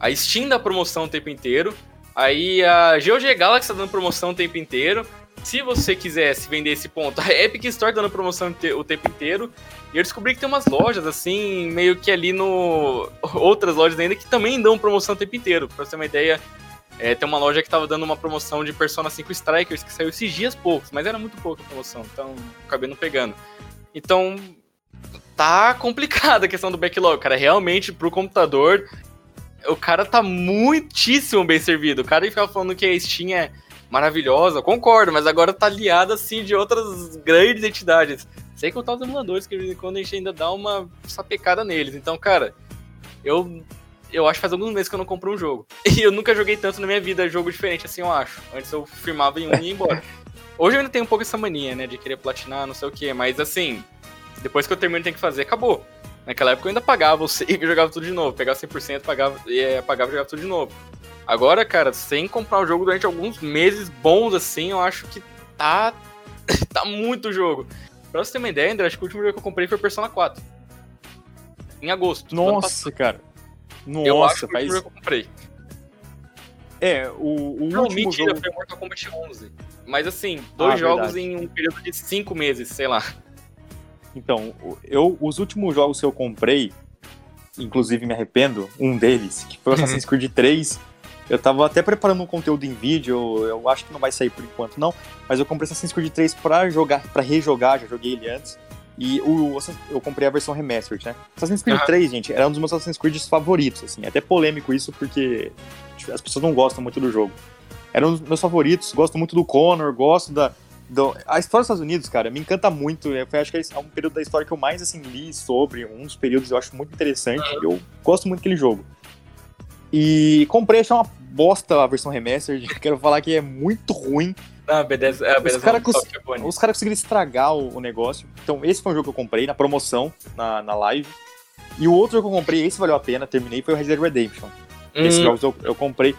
A Steam dá promoção o tempo inteiro. Aí a GOG Galaxy tá dando promoção o tempo inteiro. Se você quisesse vender esse ponto, a Epic Store tá dando promoção o tempo inteiro. E eu descobri que tem umas lojas, assim, meio que ali no. <laughs> Outras lojas ainda que também dão promoção o tempo inteiro. Pra você ter uma ideia, é, tem uma loja que tava dando uma promoção de Persona 5 Strikers que saiu esses dias poucos, mas era muito pouca a promoção, então acabei não pegando. Então, tá complicada a questão do backlog, cara. Realmente, pro computador, o cara tá muitíssimo bem servido. O cara ficava falando que a Steam é maravilhosa, concordo, mas agora tá aliada assim de outras grandes entidades. Sem contar os emuladores, que de vez em quando a gente ainda dá uma sapecada neles. Então, cara, eu eu acho que faz alguns meses que eu não compro um jogo. <laughs> E eu nunca joguei tanto na minha vida jogo diferente assim, eu acho. Antes eu firmava em um e ia embora. <laughs> Hoje eu ainda tenho um pouco essa mania, né, de querer platinar, não sei o que, mas assim, depois que eu termino tem que fazer, acabou. Naquela época eu ainda pagava o <laughs> save e jogava tudo de novo. Pegava 100%, pagava, e, é, pagava e jogava tudo de novo. Agora, cara, sem comprar o jogo durante alguns meses bons assim, eu acho que tá. <laughs> tá muito jogo. Pra você ter uma ideia, André, acho que o último jogo que eu comprei foi Persona 4. Em agosto. Nossa, cara. Nossa, eu acho que faz... o último jogo que eu comprei. É, o, o Não, último mentira, jogo... foi Mortal Kombat 11. Mas assim, dois Ah, jogos verdade. em um período de cinco meses, sei lá. Então, eu, os últimos jogos que eu comprei, inclusive me arrependo, um deles, que foi o Assassin's Creed 3, eu tava até preparando um conteúdo em vídeo, eu acho que não vai sair por enquanto não, mas eu comprei Assassin's Creed 3 pra jogar, para rejogar, já joguei ele antes. E o, eu comprei a versão remastered, né? Assassin's Creed Aham. 3, gente, era um dos meus Assassin's Creed favoritos, assim. É até polêmico isso, porque as pessoas não gostam muito do jogo. Era um dos meus favoritos, gosto muito do Connor, gosto da, do- a história dos Estados Unidos, cara, me encanta muito. Eu acho que é um período da história que eu mais assim li sobre, um dos períodos eu acho muito interessante. Eu gosto muito daquele jogo. E comprei, achei uma bosta a versão remastered. <laughs> Quero falar que é muito ruim. Ah, a Bethesda, a Bethesda cara não cons- bonito. Os caras conseguiram estragar o, o negócio. Então, esse foi um jogo que eu comprei na promoção, na, na live. E o outro jogo que eu comprei, esse valeu a pena, terminei, foi o Red Dead Redemption. Hum, jogos eu, eu comprei.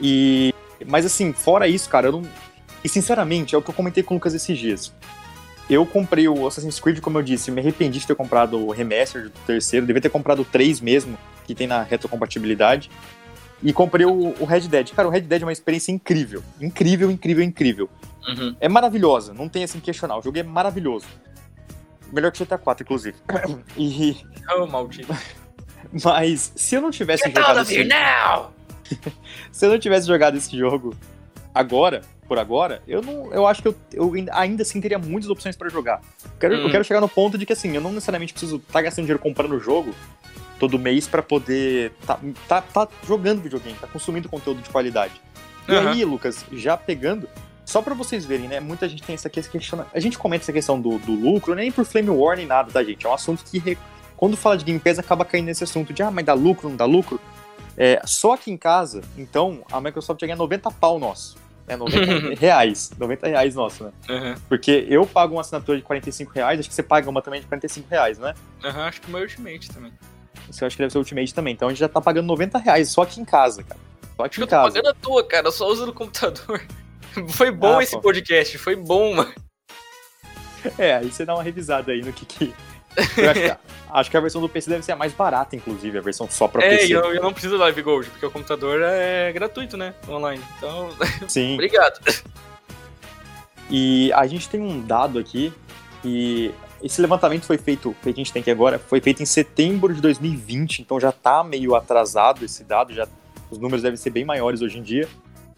E. Mas assim, fora isso, cara, eu não. E sinceramente, é o que eu comentei com o Lucas esses dias. Eu comprei o Assassin's Creed, como eu disse, me arrependi de ter comprado o remaster do terceiro, devia ter comprado o 3 mesmo, que tem na retrocompatibilidade. E comprei o, o Red Dead. Cara, o Red Dead é uma experiência incrível. Incrível, incrível, incrível. uhum. É maravilhosa, não tem assim que questionar. O jogo é maravilhoso. Melhor que GTA 4, inclusive. <coughs> E, Oh, maldito. <laughs> mas se eu não tivesse Get jogado out of here esse, now! <laughs> se eu não tivesse jogado esse jogo agora, por agora, eu não, eu acho que eu, eu ainda- assim teria muitas opções pra jogar. Eu quero, eu Hum. quero chegar no ponto de que assim, eu não necessariamente preciso estar gastando dinheiro comprando o jogo todo mês pra poder tá, tá, tá jogando videogame, tá consumindo conteúdo de qualidade. E Aham. aí, Lucas, já pegando, só pra vocês verem, né? Muita gente tem essa questão. A gente comenta essa questão do, do lucro, nem por Flame War nem nada, tá, gente? É um assunto que, re- quando fala de Game Pass, acaba caindo nesse assunto de, ah, mas dá lucro, não dá lucro? É, só aqui em casa, então, a Microsoft já ganha 90 pau nosso. É 90 <laughs> reais. 90 reais nosso, né? Uhum. Porque eu pago uma assinatura de 45 reais, acho que você paga uma também de 45 reais, né? Uhum, acho que o meu Ultimate também. Você acha que deve ser Ultimate também. Então a gente já tá pagando 90 reais só aqui em casa, cara. Só aqui que em eu tô casa. pagando a tua, cara. Eu só uso no computador. <laughs> Foi bom Ah, esse pô. podcast, foi bom, mano. É, aí você dá uma revisada aí no que que. Acho, que acho que a versão do PC deve ser a mais barata, inclusive, a versão só pra É, PC. eu, eu não preciso do Live Gold, porque o computador é gratuito, né? Online. Então, <laughs> Sim. obrigado. E a gente tem um dado aqui e esse levantamento foi feito, que a gente tem aqui agora, foi feito em setembro de 2020, então já tá meio atrasado esse dado, já os números devem ser bem maiores hoje em dia,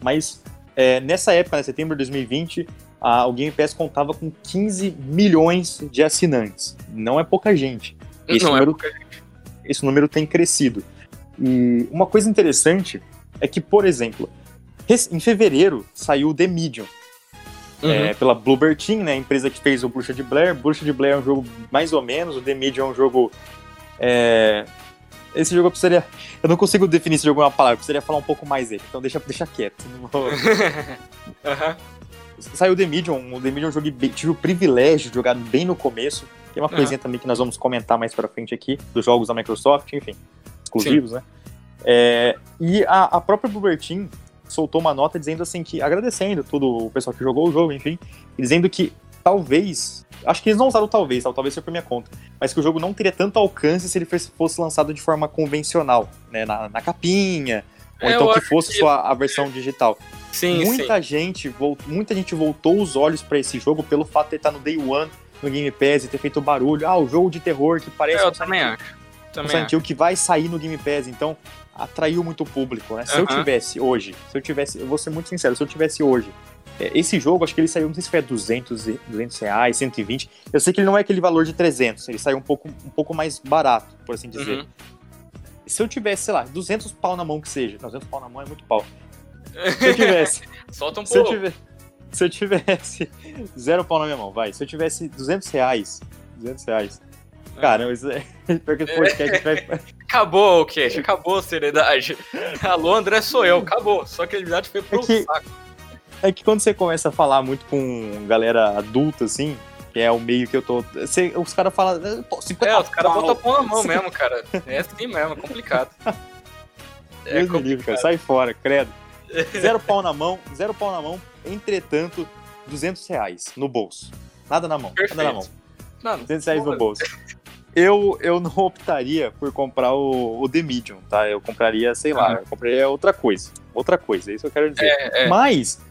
mas é, nessa época, né, setembro de 2020, a, o Game Pass contava com 15 milhões de assinantes. Não é pouca gente. Esse não número é pouca gente. esse número tem crescido. E uma coisa interessante é que, por exemplo, Em fevereiro saiu The Medium, uhum. é, pela Bluebird Team, né, a empresa que fez o Bruxa de Blair. Bruxa de Blair é um jogo mais ou menos, o The Medium é um jogo... É... Esse jogo eu precisaria... Eu não consigo definir esse jogo em uma palavra, eu precisaria falar um pouco mais dele, então deixa, deixa quieto. Não vou... <laughs> uhum. Saiu The Medium, o The Medium eu joguei, tive o privilégio de jogar bem no começo, tem uma uhum. coisinha também que nós vamos comentar mais pra frente aqui, dos jogos da Microsoft, enfim, exclusivos, Sim. né? É, e a, a própria Bluebird Team soltou uma nota dizendo assim que, agradecendo todo o pessoal que jogou o jogo, enfim, dizendo que talvez, acho que eles não usaram talvez, talvez seja por minha conta, mas que o jogo não teria tanto alcance se ele fosse lançado de forma convencional, né, na, na capinha, ou é, então que fosse que... só a, versão digital. Sim, muita sim. gente voltou, muita gente voltou os olhos para esse jogo pelo fato de estar no Day One no Game Pass e ter feito barulho. Ah, o jogo de terror que parece eu um também acho. Também Silent que vai sair no Game Pass. Então, atraiu muito público, né? Se uh -huh. eu tivesse hoje, se eu tivesse, eu vou ser muito sincero, se eu tivesse hoje, é, esse jogo, acho que ele saiu, não sei se foi 200, 200 reais, 120, eu sei que ele não é aquele valor de 300, ele saiu um pouco, um pouco mais barato, por assim dizer. Uhum. Se eu tivesse, sei lá, 200 pau na mão que seja, 200 pau na mão é muito pau. Se eu tivesse... <laughs> Solta um se pouco. Eu tivesse, se eu tivesse <laughs> zero pau na minha mão, vai, se eu tivesse 200 reais, 200 reais, Cara, isso é. <laughs> Porque esse podcast vai. Acabou o queixo, acabou a seriedade. Alô, André, sou eu, acabou. Só que a seriedade foi pro é que, saco. É que quando você começa a falar muito com galera adulta, assim, que é o meio que eu tô. Os caras falam. Pô, 50 é, os caras botam a pão na mão mesmo, cara. É assim mesmo, é complicado. <laughs> É Deus complicado. Livre, cara. Sai fora, credo. <laughs> Zero pau na mão, zero pau na mão, entretanto, 200 reais no bolso. Nada na mão, Perfeito. nada na mão. Não, 200 reais no bolso. Eu, eu não optaria por comprar o, o The Medium, tá? Eu compraria, sei lá, eu compraria outra coisa. Outra coisa, é isso que eu quero dizer. É, é. Mas,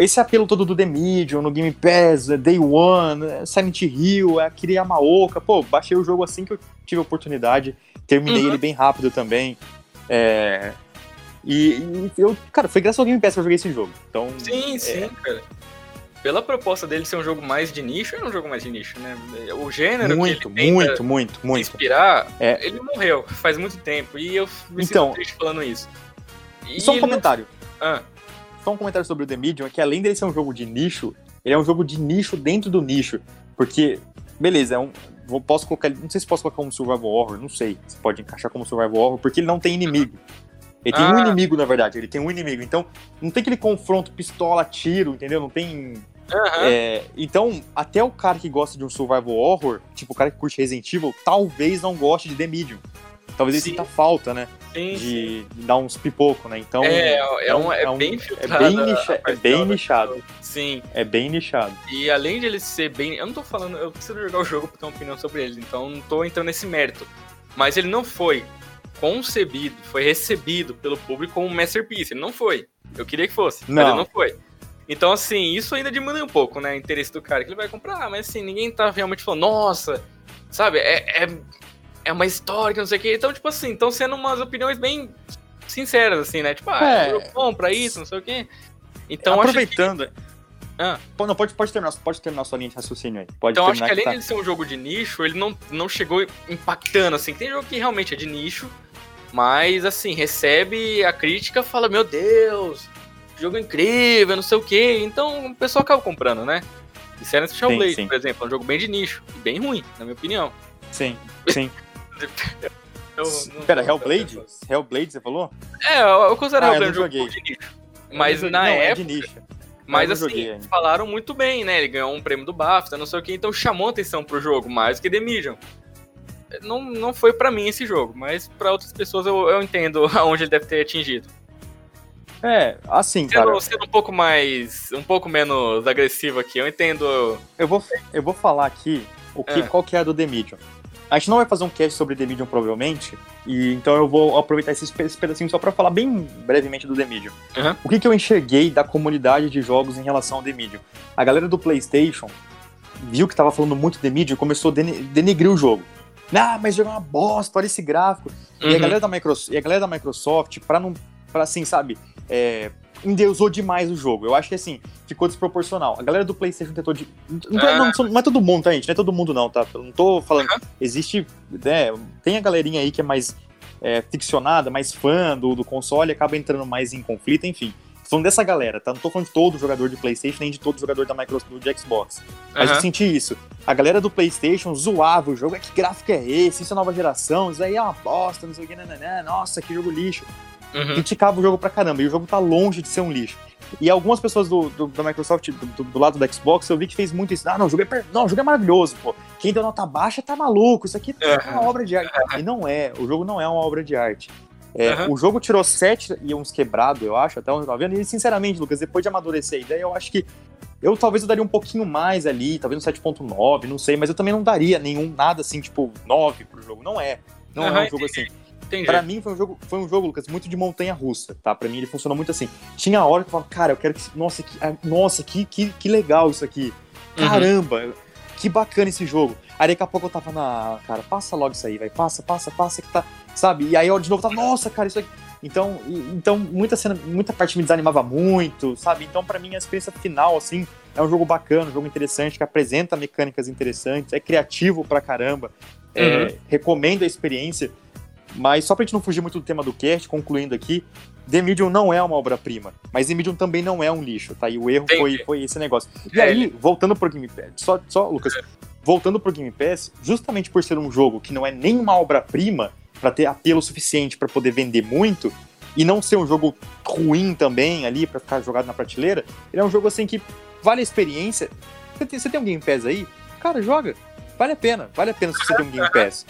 esse apelo todo do The Medium, no Game Pass, é Day One, é Silent Hill, é Akira Yamaoka, pô, baixei o jogo assim que eu tive a oportunidade, terminei uhum. ele bem rápido também. É, e, e, eu, cara, foi graças ao Game Pass que eu joguei esse jogo. Então, sim, é, sim, cara pela proposta dele ser um jogo mais de nicho, é um jogo mais de nicho, né? O gênero muito, que ele muito, muito, muito. inspirar, é. ele morreu faz muito tempo e eu me então, triste falando isso. E só um comentário. Não... Ah. Só um comentário sobre o The Medium, é que além dele ser um jogo de nicho, ele é um jogo de nicho dentro do nicho, porque, beleza, é um, posso colocar, não sei se posso colocar como survival horror, não sei, se pode encaixar como survival horror, porque ele não tem inimigo. Ele tem ah. um inimigo, na verdade, ele tem um inimigo. Então, não tem aquele confronto pistola, tiro, entendeu? Não tem Uhum. É, então, até o cara que gosta de um survival horror, tipo o cara que curte Resident Evil, talvez não goste de The Medium. Talvez ele sinta falta, né? Sim, de, sim. dar uns pipoco, né? Então. É, é, um, é, um, bem filtrado. É bem, nicha, é bem nichado. Sim. É bem nichado. E além de ele ser bem. Eu não tô falando. Eu preciso jogar o jogo pra ter uma opinião sobre ele, então não tô entrando nesse mérito. Mas ele não foi concebido, foi recebido pelo público como um masterpiece. Ele não foi. Eu queria que fosse, não. mas ele não foi. Então, assim, isso ainda diminui um pouco, né? O interesse do cara que ele vai comprar, mas assim, ninguém tá realmente falando, nossa, sabe? É, é, é uma história que não sei o quê. Então, tipo assim, estão sendo umas opiniões bem sinceras, assim, né? Tipo, ah, é. compra isso, não sei o quê. Então, Aproveitando. Que... Ah. Não, pode, pode, terminar, pode terminar sua linha de raciocínio aí. Pode então, acho que além tá... de ser um jogo de nicho, ele não, não chegou impactando, assim. Tem jogo que realmente é de nicho, mas, assim, recebe a crítica fala, meu Deus, jogo incrível, não sei o quê. Então o pessoal acaba comprando, né? E Silent Shellblade, sim, sim. por exemplo, é um jogo bem de nicho, bem ruim, na minha opinião. Sim, sim. <laughs> eu, <laughs> Pera, Hellblade? Hellblade, você falou? É, eu considero ah, Hellblade um jogo de nicho. Mas na não, época... É de nicho. Mas assim, falaram muito bem, né? Ele ganhou um prêmio do BAFTA, não sei o que, então chamou atenção pro jogo, mais do que The Medium. Não, não foi para mim esse jogo, mas para outras pessoas eu, eu entendo <laughs> aonde ele deve ter atingido. É, assim, sendo, cara. Sendo um pouco mais. um pouco menos agressivo aqui, eu entendo. Eu vou, eu vou falar aqui o que, é. qual que é a do The Medium. A gente não vai fazer um cast sobre The Medium, provavelmente, e então eu vou aproveitar esse, esse pedacinho só para falar bem brevemente do The Medium. Uhum. O que, que eu enxerguei da comunidade de jogos em relação ao The Medium? A galera do PlayStation viu que tava falando muito The Medium e começou a denegrir o jogo. Ah, mas jogo é uma bosta, olha esse gráfico. Uhum. E, a uhum. galera da Microsoft, e a galera da Microsoft, pra não. Pra assim, sabe, é, endeusou demais o jogo. Eu acho que assim, ficou desproporcional. A galera do PlayStation tentou de. Não, é, não, não, é todo mundo, tá, gente? Não é todo mundo, não, tá? Eu não tô falando. Existe. Né, tem a galerinha aí que é mais é, ficcionada, mais fã do, do console, acaba entrando mais em conflito, enfim. falando dessa galera, tá? Não tô falando de todo jogador de PlayStation, nem de todo jogador da Microsoft de Xbox. Mas Aham. eu senti isso. A galera do PlayStation zoava o jogo. É que gráfico é esse? Isso é nova geração? Isso aí é uma bosta, não sei o que, nananã. Nossa, que jogo lixo. Uhum. Criticava o jogo pra caramba. E o jogo tá longe de ser um lixo. E algumas pessoas do, do- da Microsoft, do, do- do lado da Xbox, eu vi que fez muito isso. Ah, não, o jogo é, per- não, o jogo é maravilhoso, pô. Quem deu nota baixa tá maluco. Isso aqui é uma obra de arte. E não é. O jogo não é uma obra de arte. É, Aham. O jogo tirou 7 e uns quebrados, eu acho, até onde eu tava vendo. E, sinceramente, Lucas, depois de amadurecer a ideia, eu acho que eu talvez eu daria um pouquinho mais ali, talvez um 7.9, não sei, mas eu também não daria nenhum, nada assim, tipo, 9 pro jogo. Não é. Não é Aham, um jogo assim. Pra mim foi um jogo, foi um jogo, Lucas, muito de montanha russa, tá? Pra mim ele funcionou muito assim. Tinha hora que eu falava, cara, eu quero que. Nossa, que, ah, nossa, que, que, que legal isso aqui. Uhum. Caramba, que bacana esse jogo. Aí daqui a pouco eu tava na. Cara, passa logo isso aí, vai. Passa, passa, passa, que tá. Sabe? E aí eu de novo tava, nossa, cara, isso aqui. Então, então muita cena, muita parte me desanimava muito, sabe? Então, pra mim, a experiência final, assim, é um jogo bacana, um jogo interessante, que apresenta mecânicas interessantes, é criativo pra caramba. É, recomendo a experiência. Mas só pra gente não fugir muito do tema do cast, concluindo aqui, The Medium não é uma obra-prima, mas The Medium também não é um lixo, tá? E o erro foi, Entendi. foi esse negócio. E É. aí, voltando pro Game Pass, só, só Lucas, voltando pro Game Pass, justamente por ser um jogo que não é nem uma obra-prima, pra ter apelo suficiente pra poder vender muito, e não ser um jogo ruim também ali, pra ficar jogado na prateleira, ele é um jogo assim que vale a experiência. Você tem, você tem um Game Pass aí? Cara, joga. Vale a pena, vale a pena se você tem um Game <laughs> Pass.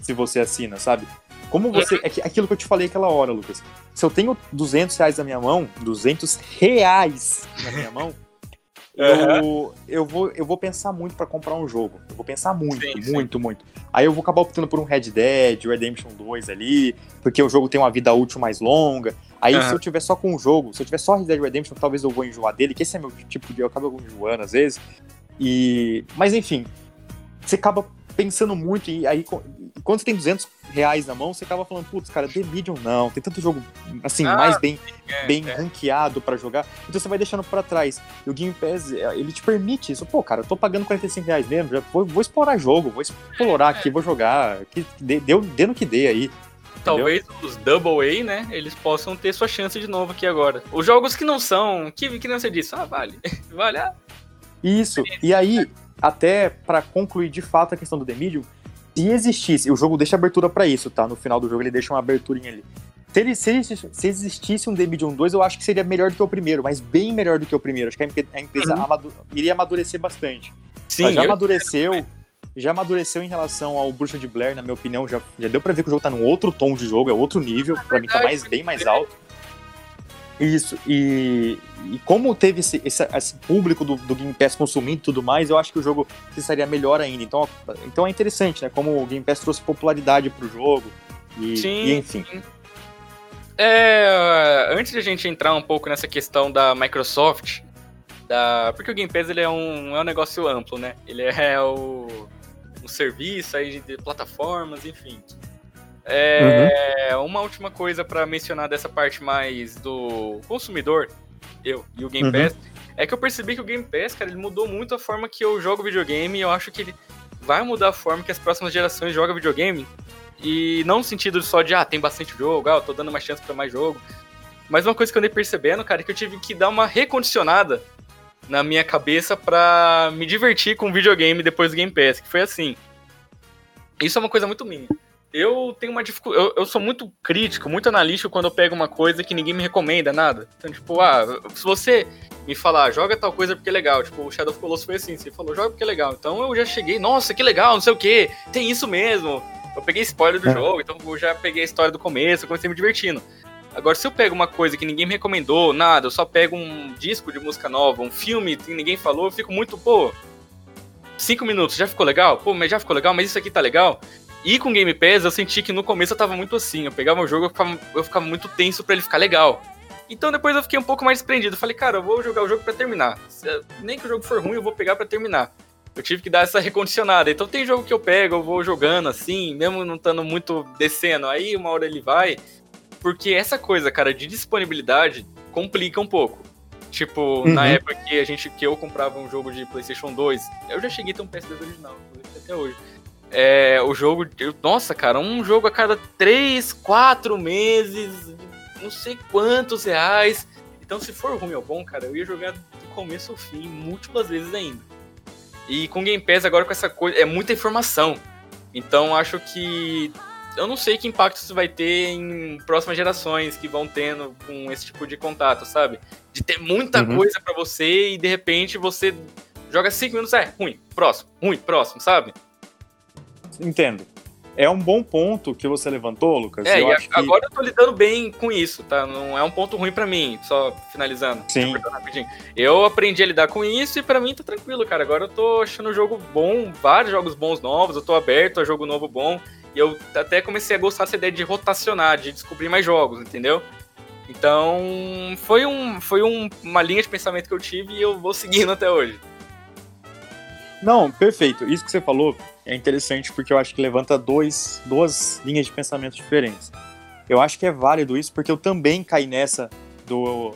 Se você assina, sabe? Como você. É aquilo que eu te falei aquela hora, Lucas. Se eu tenho 200 reais na minha mão, 200 reais na minha mão, <laughs> eu, eu, vou, eu vou pensar muito pra comprar um jogo. Eu vou pensar muito, Sim, sim. muito, muito. Aí eu vou acabar optando por um Red Dead, Redemption 2 ali, porque o jogo tem uma vida útil mais longa. Aí Aham. se eu tiver só com o jogo, se eu tiver só Red Dead Redemption, talvez eu vou enjoar dele, que esse é meu tipo de. Eu acabo enjoando às vezes. E, mas enfim, você acaba pensando muito, e aí quando você tem 200 reais na mão, você acaba falando, putz, cara, The Medium não, tem tanto jogo, assim, Ah, mais bem, É, bem é. ranqueado pra jogar, então você vai deixando pra trás. E o Game Pass, é, ele te permite isso. Pô, cara, eu tô pagando 45 reais mesmo, já vou, vou explorar jogo, vou explorar aqui, vou jogar, que dê, deu, dê no que dê aí. Talvez os Double A, né? Eles possam ter sua chance de novo aqui agora. Os jogos que não são, que, que não você disse, ah, vale. <laughs> vale, ah, Isso. E aí, até pra concluir de fato a questão do The Medium, se existisse, o jogo deixa abertura pra isso, tá? No final do jogo ele deixa uma aberturinha ali. Se, ele, se, existisse, se existisse um The Medium 2, eu acho que seria melhor do que o primeiro, mas bem melhor do que o primeiro. Acho que a empresa Uhum. amadu- iria amadurecer bastante. sim, mas já eu- amadureceu. Já amadureceu em relação ao Bruxa de Blair, na minha opinião. Já, já deu pra ver que o jogo tá num outro tom de jogo, é outro nível. Pra mim tá mais, bem mais alto. Isso, e, e como teve esse, esse, esse público do, do Game Pass consumindo e tudo mais, eu acho que o jogo se estaria melhor ainda. Então, então é interessante, né? Como o Game Pass trouxe popularidade pro jogo. E, Sim, e enfim. sim. É, antes de a gente entrar um pouco nessa questão da Microsoft, da, porque o Game Pass ele é, um, é um negócio amplo, né? Ele é o, um serviço aí de plataformas, enfim. É, Uma última coisa pra mencionar dessa parte mais do consumidor, eu e o Game Uhum. Pass, é que eu percebi que o Game Pass, cara, ele mudou muito a forma que eu jogo videogame e eu acho que ele vai mudar a forma que as próximas gerações jogam videogame. E não no sentido só de, ah, tem bastante jogo, ah, eu tô dando mais chance pra mais jogo. Mas uma coisa que eu andei percebendo, cara, é que eu tive que dar uma recondicionada na minha cabeça pra me divertir com videogame depois do Game Pass, que foi assim. Isso é uma coisa muito minha. Eu tenho uma dificuldade. Eu, eu sou muito crítico, muito analítico quando eu pego uma coisa que ninguém me recomenda, nada. Então, tipo, ah, se você me falar, joga tal coisa porque é legal. Tipo, o Shadow of Colossus foi assim, você falou, joga porque é legal. Então eu já cheguei, nossa, que legal, não sei o que, tem isso mesmo. Eu peguei spoiler do É. jogo, então eu já peguei a história do começo, eu comecei me divertindo. Agora, se eu pego uma coisa que ninguém me recomendou, nada, eu só pego um disco de música nova, um filme que ninguém falou, eu fico muito, pô, cinco minutos, já ficou legal? Pô, mas já ficou legal, mas isso aqui tá legal? E com Game Pass, eu senti que no começo eu tava muito assim, eu pegava o jogo, eu ficava, eu ficava muito tenso pra ele ficar legal. Então depois eu fiquei um pouco mais desprendido. Falei, cara, eu vou jogar o jogo pra terminar. Se- Nem que o jogo for ruim, eu vou pegar pra terminar. Eu tive que dar essa recondicionada. Então tem jogo que eu pego, eu vou jogando assim, mesmo não estando muito descendo. Aí uma hora ele vai. Porque essa coisa, cara, de disponibilidade complica um pouco. Tipo, na Uhum. época que a gente que eu comprava um jogo de PlayStation 2, eu já cheguei a ter um PS2 original, até hoje. É, o jogo, nossa, cara, um jogo a cada 3, 4 meses, não sei quantos reais. Então, se for ruim ou bom, cara, eu ia jogar do começo ao fim, múltiplas vezes ainda. E com Game Pass agora com essa coisa, é muita informação. Então, acho que eu não sei que impacto isso vai ter em próximas gerações que vão tendo com esse tipo de contato, sabe? De ter muita uhum. coisa para você e de repente você joga cinco minutos, é ruim, próximo, ruim, próximo, sabe? Entendo. É um bom ponto que você levantou, Lucas. É, eu e agora que... eu tô lidando bem com isso, tá? Não é um ponto ruim para mim, só finalizando. Sim. Eu aprendi a lidar com isso e para mim tá tranquilo, cara. Agora eu tô achando o jogo bom, vários jogos bons novos, eu tô aberto a jogo novo bom. E eu até comecei a gostar dessa ideia de rotacionar, de descobrir mais jogos, entendeu? Então, foi, um, foi um, uma linha de pensamento que eu tive e eu vou <laughs> seguindo até hoje. Não, perfeito. Isso que você falou é interessante porque eu acho que levanta dois, duas linhas de pensamento diferentes. Eu acho que é válido isso porque eu também caí nessa do,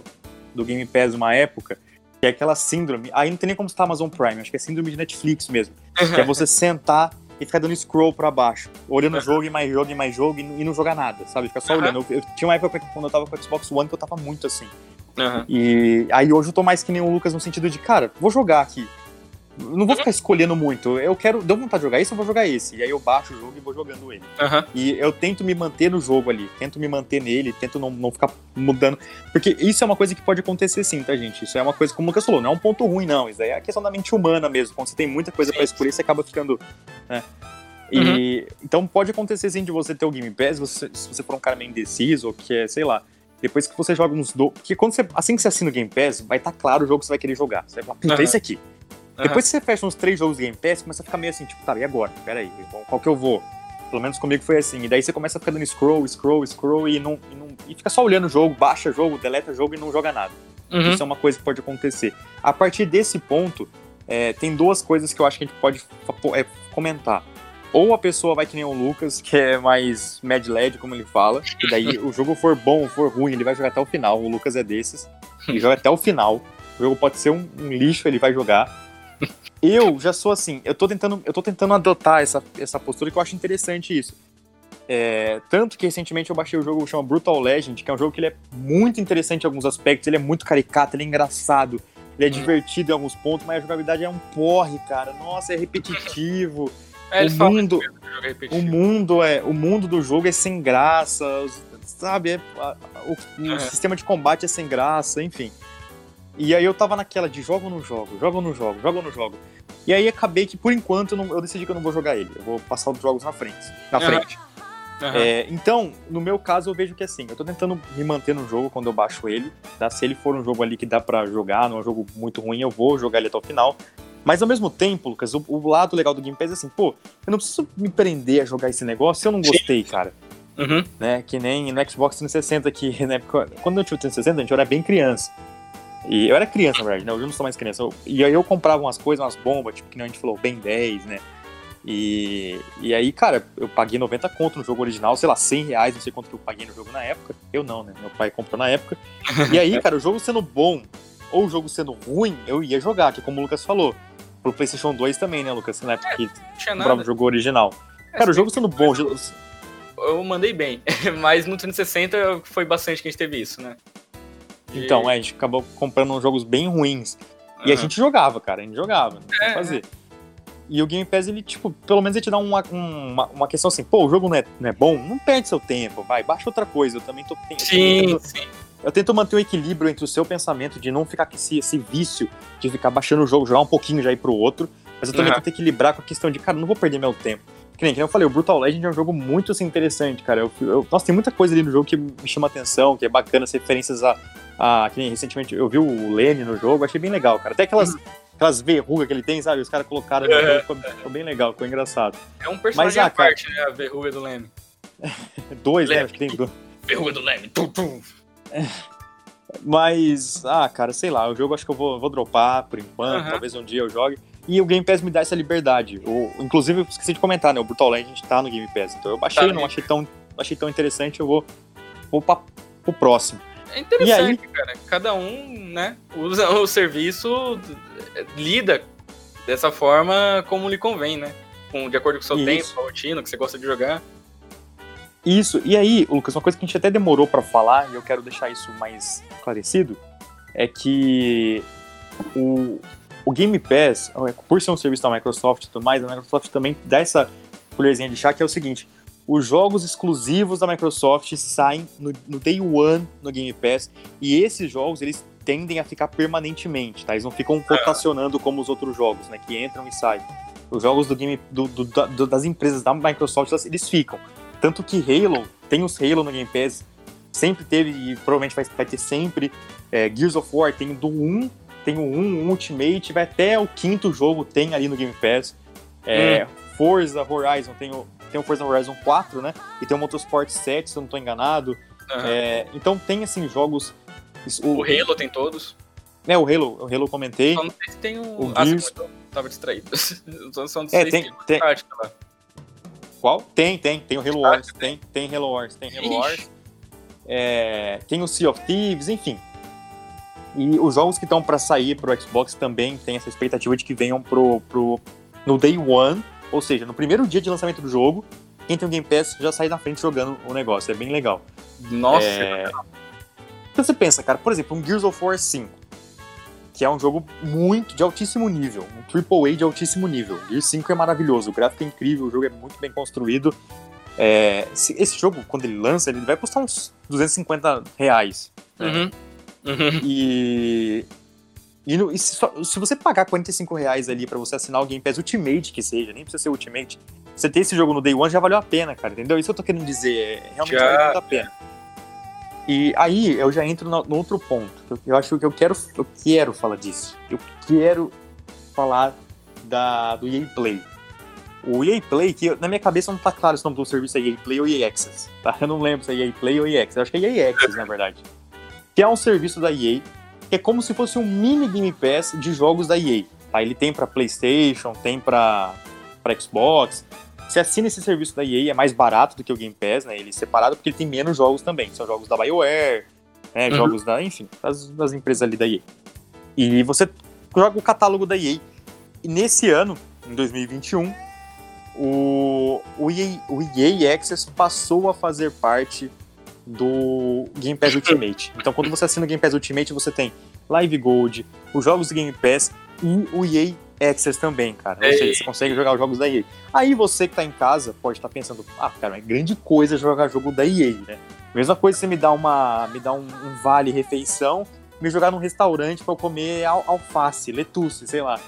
do Game Pass uma época, que é aquela síndrome. Aí não tem nem como estar Amazon Prime, acho que é síndrome de Netflix mesmo. que é você sentar e ficar dando scroll pra baixo, olhando o uhum. jogo e mais jogo e mais jogo e, e não jogar nada, sabe? Ficar só uhum. olhando. Eu, eu, tinha uma época quando eu tava com o Xbox One que eu tava muito assim. Uhum. E aí hoje eu tô mais que nem o Lucas no sentido de, cara, vou jogar aqui. Não vou ficar escolhendo muito. Eu quero. Deu vontade de jogar esse, eu vou jogar esse. E aí eu baixo o jogo e vou jogando ele. Uhum. E eu tento me manter no jogo ali. Tento me manter nele, tento não, não ficar mudando. Porque isso é uma coisa que pode acontecer sim, tá, gente? Isso é uma coisa, como o Lucas falou, não é um ponto ruim, não. Isso aí é a questão da mente humana mesmo. Quando você tem muita coisa para escolher, você acaba ficando. Né? E, uhum. Então pode acontecer sim de você ter o Game Pass, você, se você for um cara meio indeciso, ou que é, sei lá, depois que você joga uns do. Porque quando você. Assim que você assina o Game Pass, vai estar tá claro o jogo que você vai querer jogar. Você vai falar, puta, uhum. esse aqui. Uhum. Depois que você fecha uns três jogos Game Pass, começa a ficar meio assim, tipo, tá, e agora? Pera aí, qual que eu vou? Pelo menos comigo foi assim. E daí você começa a ficar dando scroll, scroll, scroll e não, e, não, e fica só olhando o jogo, baixa o jogo, deleta o jogo e não joga nada. Uhum. Isso é uma coisa que pode acontecer. A partir desse ponto, é, tem duas coisas que eu acho que a gente pode é, comentar. Ou a pessoa vai que nem o Lucas, que é mais mad led, como ele fala, e daí <laughs> o jogo for bom, for ruim, ele vai jogar até o final. O Lucas é desses, ele joga até o final. O jogo pode ser um, um lixo, ele vai jogar. Eu já sou assim, eu tô tentando, eu tô tentando adotar essa, essa postura que eu acho interessante isso. É, tanto que recentemente eu baixei o jogo que chama Brutal Legend, que é um jogo que ele é muito interessante em alguns aspectos, ele é muito caricato, ele é engraçado, ele é uhum. divertido em alguns pontos, mas a jogabilidade é um porre, cara. Nossa, é repetitivo. É, o mundo, o mundo é, o mundo do jogo é sem graça, sabe? É, a, o, o uhum. sistema de combate é sem graça, enfim. E aí eu tava naquela de jogo no jogo, jogo no jogo, jogo no jogo. E aí acabei que, por enquanto, eu, não, eu decidi que eu não vou jogar ele. Eu vou passar os jogos na frente. Na uhum. frente. Uhum. É, então, no meu caso, eu vejo que assim, eu tô tentando me manter no jogo quando eu baixo ele. Tá? Se ele for um jogo ali que dá para jogar, não é um jogo muito ruim, eu vou jogar ele até o final. Mas ao mesmo tempo, Lucas, o, o, lado legal do Game Pass é assim, pô, eu não preciso me prender a jogar esse negócio se eu não gostei, cara. Uhum. Né? Que nem no Xbox 360 que, né, quando eu tinha o 360, a gente era bem criança. E eu era criança, na verdade, né? Hoje eu não sou mais criança. Eu, e aí eu comprava umas coisas, umas bombas, tipo, que nem a gente falou, bem 10, né? E, e aí, cara, eu paguei 90 conto no jogo original, sei lá, 100 reais, não sei quanto que eu paguei no jogo na época. Eu não, né? Meu pai comprou na época. E aí, cara, o jogo sendo bom ou o jogo sendo ruim, eu ia jogar, que como o Lucas falou. Pro PlayStation 2 também, né, Lucas? Na época é, que comprava o jogo original. É, cara, o jogo sendo bom. Eu mandei bem, <laughs> mas no 360 foi bastante que a gente teve isso, né? Então, é, a gente acabou comprando uns jogos bem ruins. Uhum. E a gente jogava, cara, a gente jogava, não é, fazer. E o Game Pass, ele, tipo, pelo menos ele te dá uma, uma, uma questão assim, pô, o jogo não é, não é bom, não perde seu tempo, vai, baixa outra coisa. Eu também tô. Sim, eu, sim. Eu tento manter o um equilíbrio entre o seu pensamento de não ficar com esse, esse vício de ficar baixando o jogo, jogar um pouquinho já ir pro outro. Mas eu também uhum. tento equilibrar com a questão de, cara, não vou perder meu tempo. Que nem, que nem eu falei, o Brutal Legend é um jogo muito assim, interessante, cara. Eu, eu, nossa, tem muita coisa ali no jogo que me chama atenção, que é bacana, as referências a, a. Que nem recentemente eu vi o Lenny no jogo, achei bem legal, cara. Até aquelas. Uhum. Aquelas verrugas que ele tem, sabe? Os caras colocaram no jogo, ficou, ficou, bem legal, ficou engraçado. É um personagem Mas, ah, à parte, né? A verruga do Lenny. <laughs> dois, Leme, né? Acho que tem dois. Verruga do Lenny. Tum, tum. Mas, ah, cara, sei lá, o jogo acho que eu vou, vou dropar por enquanto, uhum. talvez um dia eu jogue. E o Game Pass me dá essa liberdade. O, inclusive, eu esqueci de comentar, né? O Brutal Legend tá no Game Pass. Então eu baixei, tá, não achei tão, achei tão interessante, eu vou, vou pra, pro próximo. É interessante, aí... cara. Cada um, né, usa o serviço, lida dessa forma como lhe convém, né? Com, de acordo com o seu Isso. tempo, sua rotina, que você gosta de jogar. Isso, e aí, Lucas, uma coisa que a gente até demorou para falar, e eu quero deixar isso mais esclarecido, é que o, o Game Pass, por ser um serviço da Microsoft e tudo mais, a Microsoft também dá essa colherzinha de chá que é o seguinte: os jogos exclusivos da Microsoft saem no, no, Day One no Game Pass e esses jogos eles tendem a ficar permanentemente, tá? Eles não ficam rotacionando como os outros jogos, né? Que entram e saem. Os jogos do game do, do, do, das empresas da Microsoft eles ficam. Tanto que Halo tem os Halo no Game Pass, sempre teve e provavelmente vai, vai ter sempre. É, Gears of War tem do 1, tem o 1, Ultimate, vai até o quinto jogo tem ali no Game Pass. É, hum. Forza Horizon tem o, tem o Forza Horizon 4, né? E tem o Motorsport 7, se eu não estou enganado. Uhum. É, então tem, assim, jogos... O, o, Halo tem todos. É, o Halo, o Halo eu comentei. Só não sei se tem o... o ah, Gears... você tava distraído. <laughs> São é, tem, tem... lá. Qual? Tem, tem. Tem o Halo Wars, tem, tem Halo Wars, tem Halo Wars. É, tem o Sea of Thieves, enfim. E os jogos que estão para sair pro Xbox também tem essa expectativa de que venham pro, pro no Day One ou seja, no primeiro dia de lançamento do jogo, quem tem o Game Pass já sai na frente jogando o negócio. É bem legal. Nossa! É... Então você pensa, cara, por exemplo, um Gears of War 5, que é um jogo muito de altíssimo nível, um AAA de altíssimo nível. Gears 5 é maravilhoso, o gráfico é incrível, o jogo é muito bem construído. É... Esse jogo, quando ele lança, ele vai custar uns 250 reais. Né? Uhum. E e, no, e se, se, você pagar 45 reais ali pra você assinar o Game Pass Ultimate, que seja, nem precisa ser Ultimate, você ter esse jogo no Day One já valeu a pena, cara, entendeu? Isso eu tô querendo dizer, é, realmente já. vale muito a pena. E aí eu já entro no, no outro ponto. Eu, eu, acho que eu quero, eu quero falar disso. Eu quero falar da, do EA Play. O EA Play, que na minha cabeça não tá claro se o nome do serviço é EA Play ou EA Access, tá? Eu não lembro se é EA Play ou EA Access. Eu acho que é EA Access, na verdade. Que é um serviço da EA que é como se fosse um mini Game Pass de jogos da EA. Tá? Ele tem para PlayStation, tem para Xbox. Você assina esse serviço da EA, é mais barato do que o Game Pass, né? Ele é separado porque ele tem menos jogos também. São jogos da BioWare, né? Uhum. jogos da, enfim, das, das empresas ali da EA. E você joga o catálogo da EA. E nesse ano, em 2021, o, o, EA, o EA Access passou a fazer parte do Game Pass Ultimate. Então, quando você assina o Game Pass Ultimate, você tem Live Gold, os jogos do Game Pass e o EA Access também, cara. Ou seja, você consegue jogar os jogos da EA. Aí você que tá em casa pode estar tá pensando, ah, cara, é grande coisa jogar jogo da EA, né? Mesma coisa você me dá uma, me dá um, um vale refeição, me jogar num restaurante para eu comer al alface, letuce, sei lá.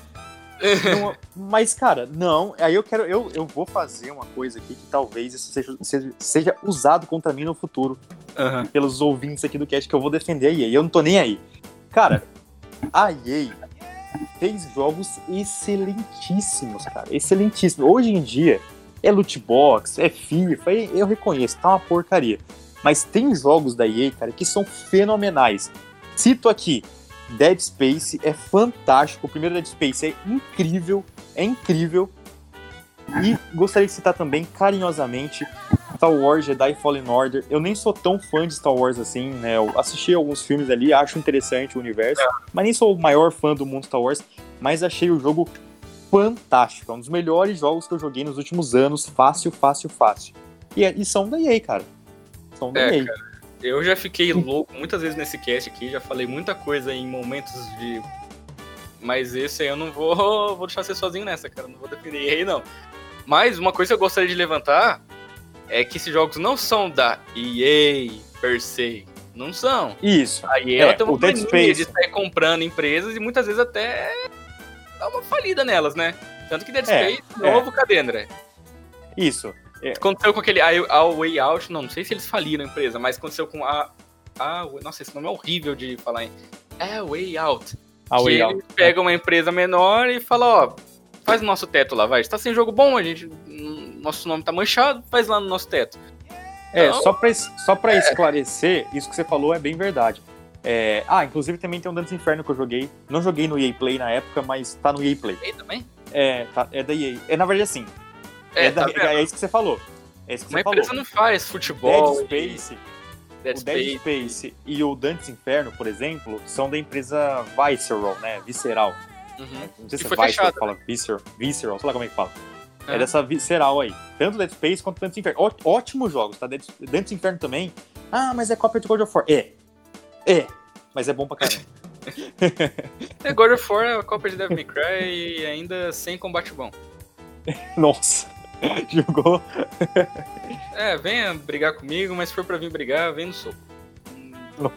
<laughs> Não, mas, cara, não. Aí eu quero. Eu, eu vou fazer uma coisa aqui que talvez isso seja, seja, seja usado contra mim no futuro. Uhum. Pelos ouvintes aqui do cast que eu vou defender a EA. Eu não tô nem aí. Cara, a EA fez jogos excelentíssimos, cara. Excelentíssimos. Hoje em dia, é loot box, é FIFA, eu reconheço, tá uma porcaria. Mas tem jogos da EA, cara, que são fenomenais. Cito aqui Dead Space é fantástico. O primeiro Dead Space é incrível, é incrível. E gostaria de citar também carinhosamente Star Wars Jedi Fallen Order. Eu nem sou tão fã de Star Wars assim, né? Eu assisti alguns filmes ali, acho interessante o universo, é. mas nem sou o maior fã do mundo Star Wars, mas achei o jogo fantástico. É um dos melhores jogos que eu joguei nos últimos anos, fácil, fácil, fácil. E, e são da EA, cara. São da é, EA. Cara. Eu já fiquei louco muitas vezes nesse cast aqui, já falei muita coisa em momentos de. Mas esse aí eu não vou, <laughs> vou deixar você sozinho nessa, cara. Não vou defender aí, não. Mas uma coisa que eu gostaria de levantar é que esses jogos não são da EA per se. Não são. Isso. A EA é, tem uma mania de sair comprando empresas e muitas vezes até dá uma falida nelas, né? Tanto que Dead é, Space, é, novo, cadê, André? Isso. É. Aconteceu com aquele a, Way Out, não, não sei se eles faliram a empresa, mas aconteceu com a, a. Nossa, esse nome é horrível de falar em. É Way Out. A Way Out. pega uma empresa menor e fala, ó, faz o nosso teto lá, vai. Está sem jogo bom, a gente. Nosso nome tá manchado, faz lá no nosso teto. É, então, só pra, só pra é. esclarecer, isso que você falou é bem verdade. É, ah, inclusive também tem um Dantes Inferno que eu joguei. Não joguei no EA Play na época, mas tá no EA Play. EA também? É, tá, é da EA. É, na verdade, assim, é, é, da, tá é, isso que você falou. É isso que Uma você empresa falou. não faz futebol. Dead Space. Dead o Dead Space. Space e o Dantes Inferno, por exemplo, são da empresa Visceral, né? Visceral. Uhum. Não sei se é Visceral, fechado, fala né? Visceral, Visceral, sei lá como é que fala. É. é dessa Visceral aí. Tanto Dead Space quanto Dantes Inferno. Ó, ótimos jogos, tá? Dantes Inferno também. Ah, mas é cópia de God of War. É. É. Mas é bom pra caramba. <laughs> é, God of War é a cópia de Devil May Cry e ainda sem combate bom. <laughs> Nossa, <laughs> jogou. é, venha brigar comigo, mas se for pra vir brigar, vem no soco. Não,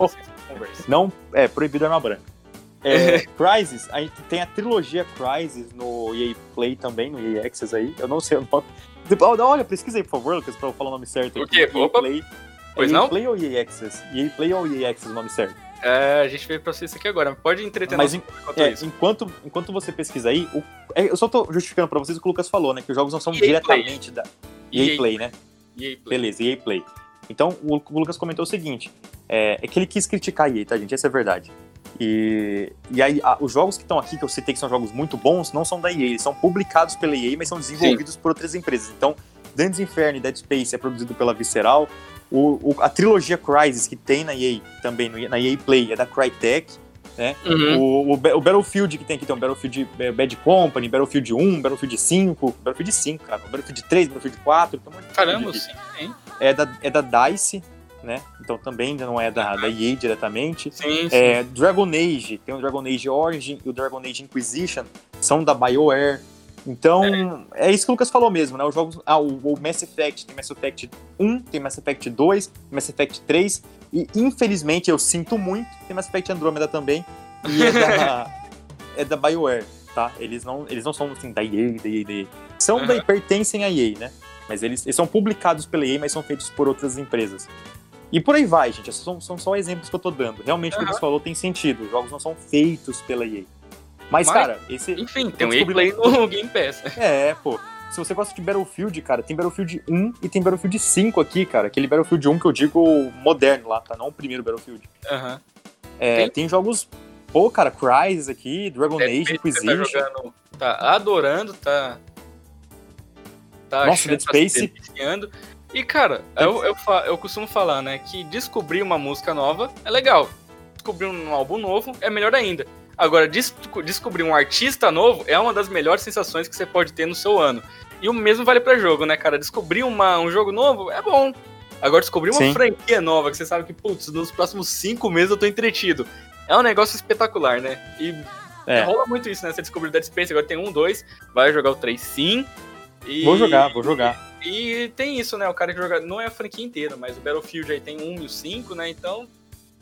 não é proibido arma branca. É, Crysis, a gente tem a trilogia Crysis no EA Play também, no EA Access aí. Eu não sei o nome. Olha, pesquisa aí, por favor, Lucas, pra eu falar o nome certo. O quê? EA Opa. Play. Pois EA não? Play ou EA Access? EA Play ou EA Access o nome certo? É, a gente veio pra você isso aqui agora. Pode entreter Mas em- enquanto É, isso. enquanto, enquanto você pesquisa aí, o- é, eu só tô justificando pra vocês o que o Lucas falou, né? Que os jogos não são EA diretamente da EA, EA Play, né? EA Play. Beleza, EA Play. Então, o, o Lucas comentou o seguinte: é, é que ele quis criticar a EA, tá, gente? Essa é a verdade. E, e aí, a- os jogos que estão aqui, que eu citei que são jogos muito bons, não são da EA, eles são publicados pela EA, mas são desenvolvidos por outras empresas. Então, Dantes Inferno e Dead Space é produzido pela Visceral. O, o- a trilogia Crysis que tem na EA também, na EA Play, é da Crytek. Uhum. O, o, o Battlefield que tem aqui, tem o Battlefield é, Bad Company, Battlefield 1, Battlefield 5, Battlefield 5, cara, Battlefield 3, Battlefield 4, tem um monte Caramba, sim, hein? É da, é da DICE, né? Então também não é da, da EA diretamente. Sim, sim. É, Dragon Age, tem o Dragon Age Origin e o Dragon Age Inquisition, são da BioWare. Então, é, isso que o Lucas falou mesmo, né? Os jogos. Ah, o, o Mass Effect, tem Mass Effect 1, tem Mass Effect 2, tem Mass Effect 3, e infelizmente eu sinto muito, tem Mass Effect Andromeda também, e é da, <laughs> é da BioWare, tá? Eles não, eles não são assim, da EA, da EA, da EA. São Aham. da, pertencem à EA, né? Mas eles, eles são publicados pela EA, mas são feitos por outras empresas. E por aí vai, gente. São, são só exemplos que eu tô dando. Realmente o que Aham. você falou tem sentido. Os jogos não são feitos pela EA. Mas, Mas- cara, esse. Enfim, tem um descobri- EA Play no <laughs> Game Pass. É, pô. Se você gosta de Battlefield, cara, tem Battlefield 1 e tem Battlefield 5 aqui, cara. Aquele Battlefield 1 que eu digo moderno lá, tá? Não o primeiro Battlefield. Aham. É, Tem? tem jogos. Pô, cara, Crysis aqui, Dragon Dead Age, você Inquisition. Tá, jogando, tá adorando, tá. Tá Nossa, Dead tá Space- deliciando. E, cara, eu, eu, eu costumo falar, né, que descobrir uma música nova é legal. Descobrir um álbum novo é melhor ainda. Agora, des- descobrir um artista novo é uma das melhores sensações que você pode ter no seu ano. E o mesmo vale pra jogo, né, cara? Descobrir uma, um jogo novo é bom. Agora, descobrir uma Sim. franquia nova que você sabe que, putz, nos próximos cinco meses eu tô entretido. É um negócio espetacular, né? E É. rola muito isso, né? Você descobriu o Dead Space, agora tem um, dois, vai jogar o 3 sim. E, Vou jogar, vou jogar. E tem isso, né? O cara que joga. Não é a franquia inteira, mas o Battlefield aí tem um e o 5, né? Então.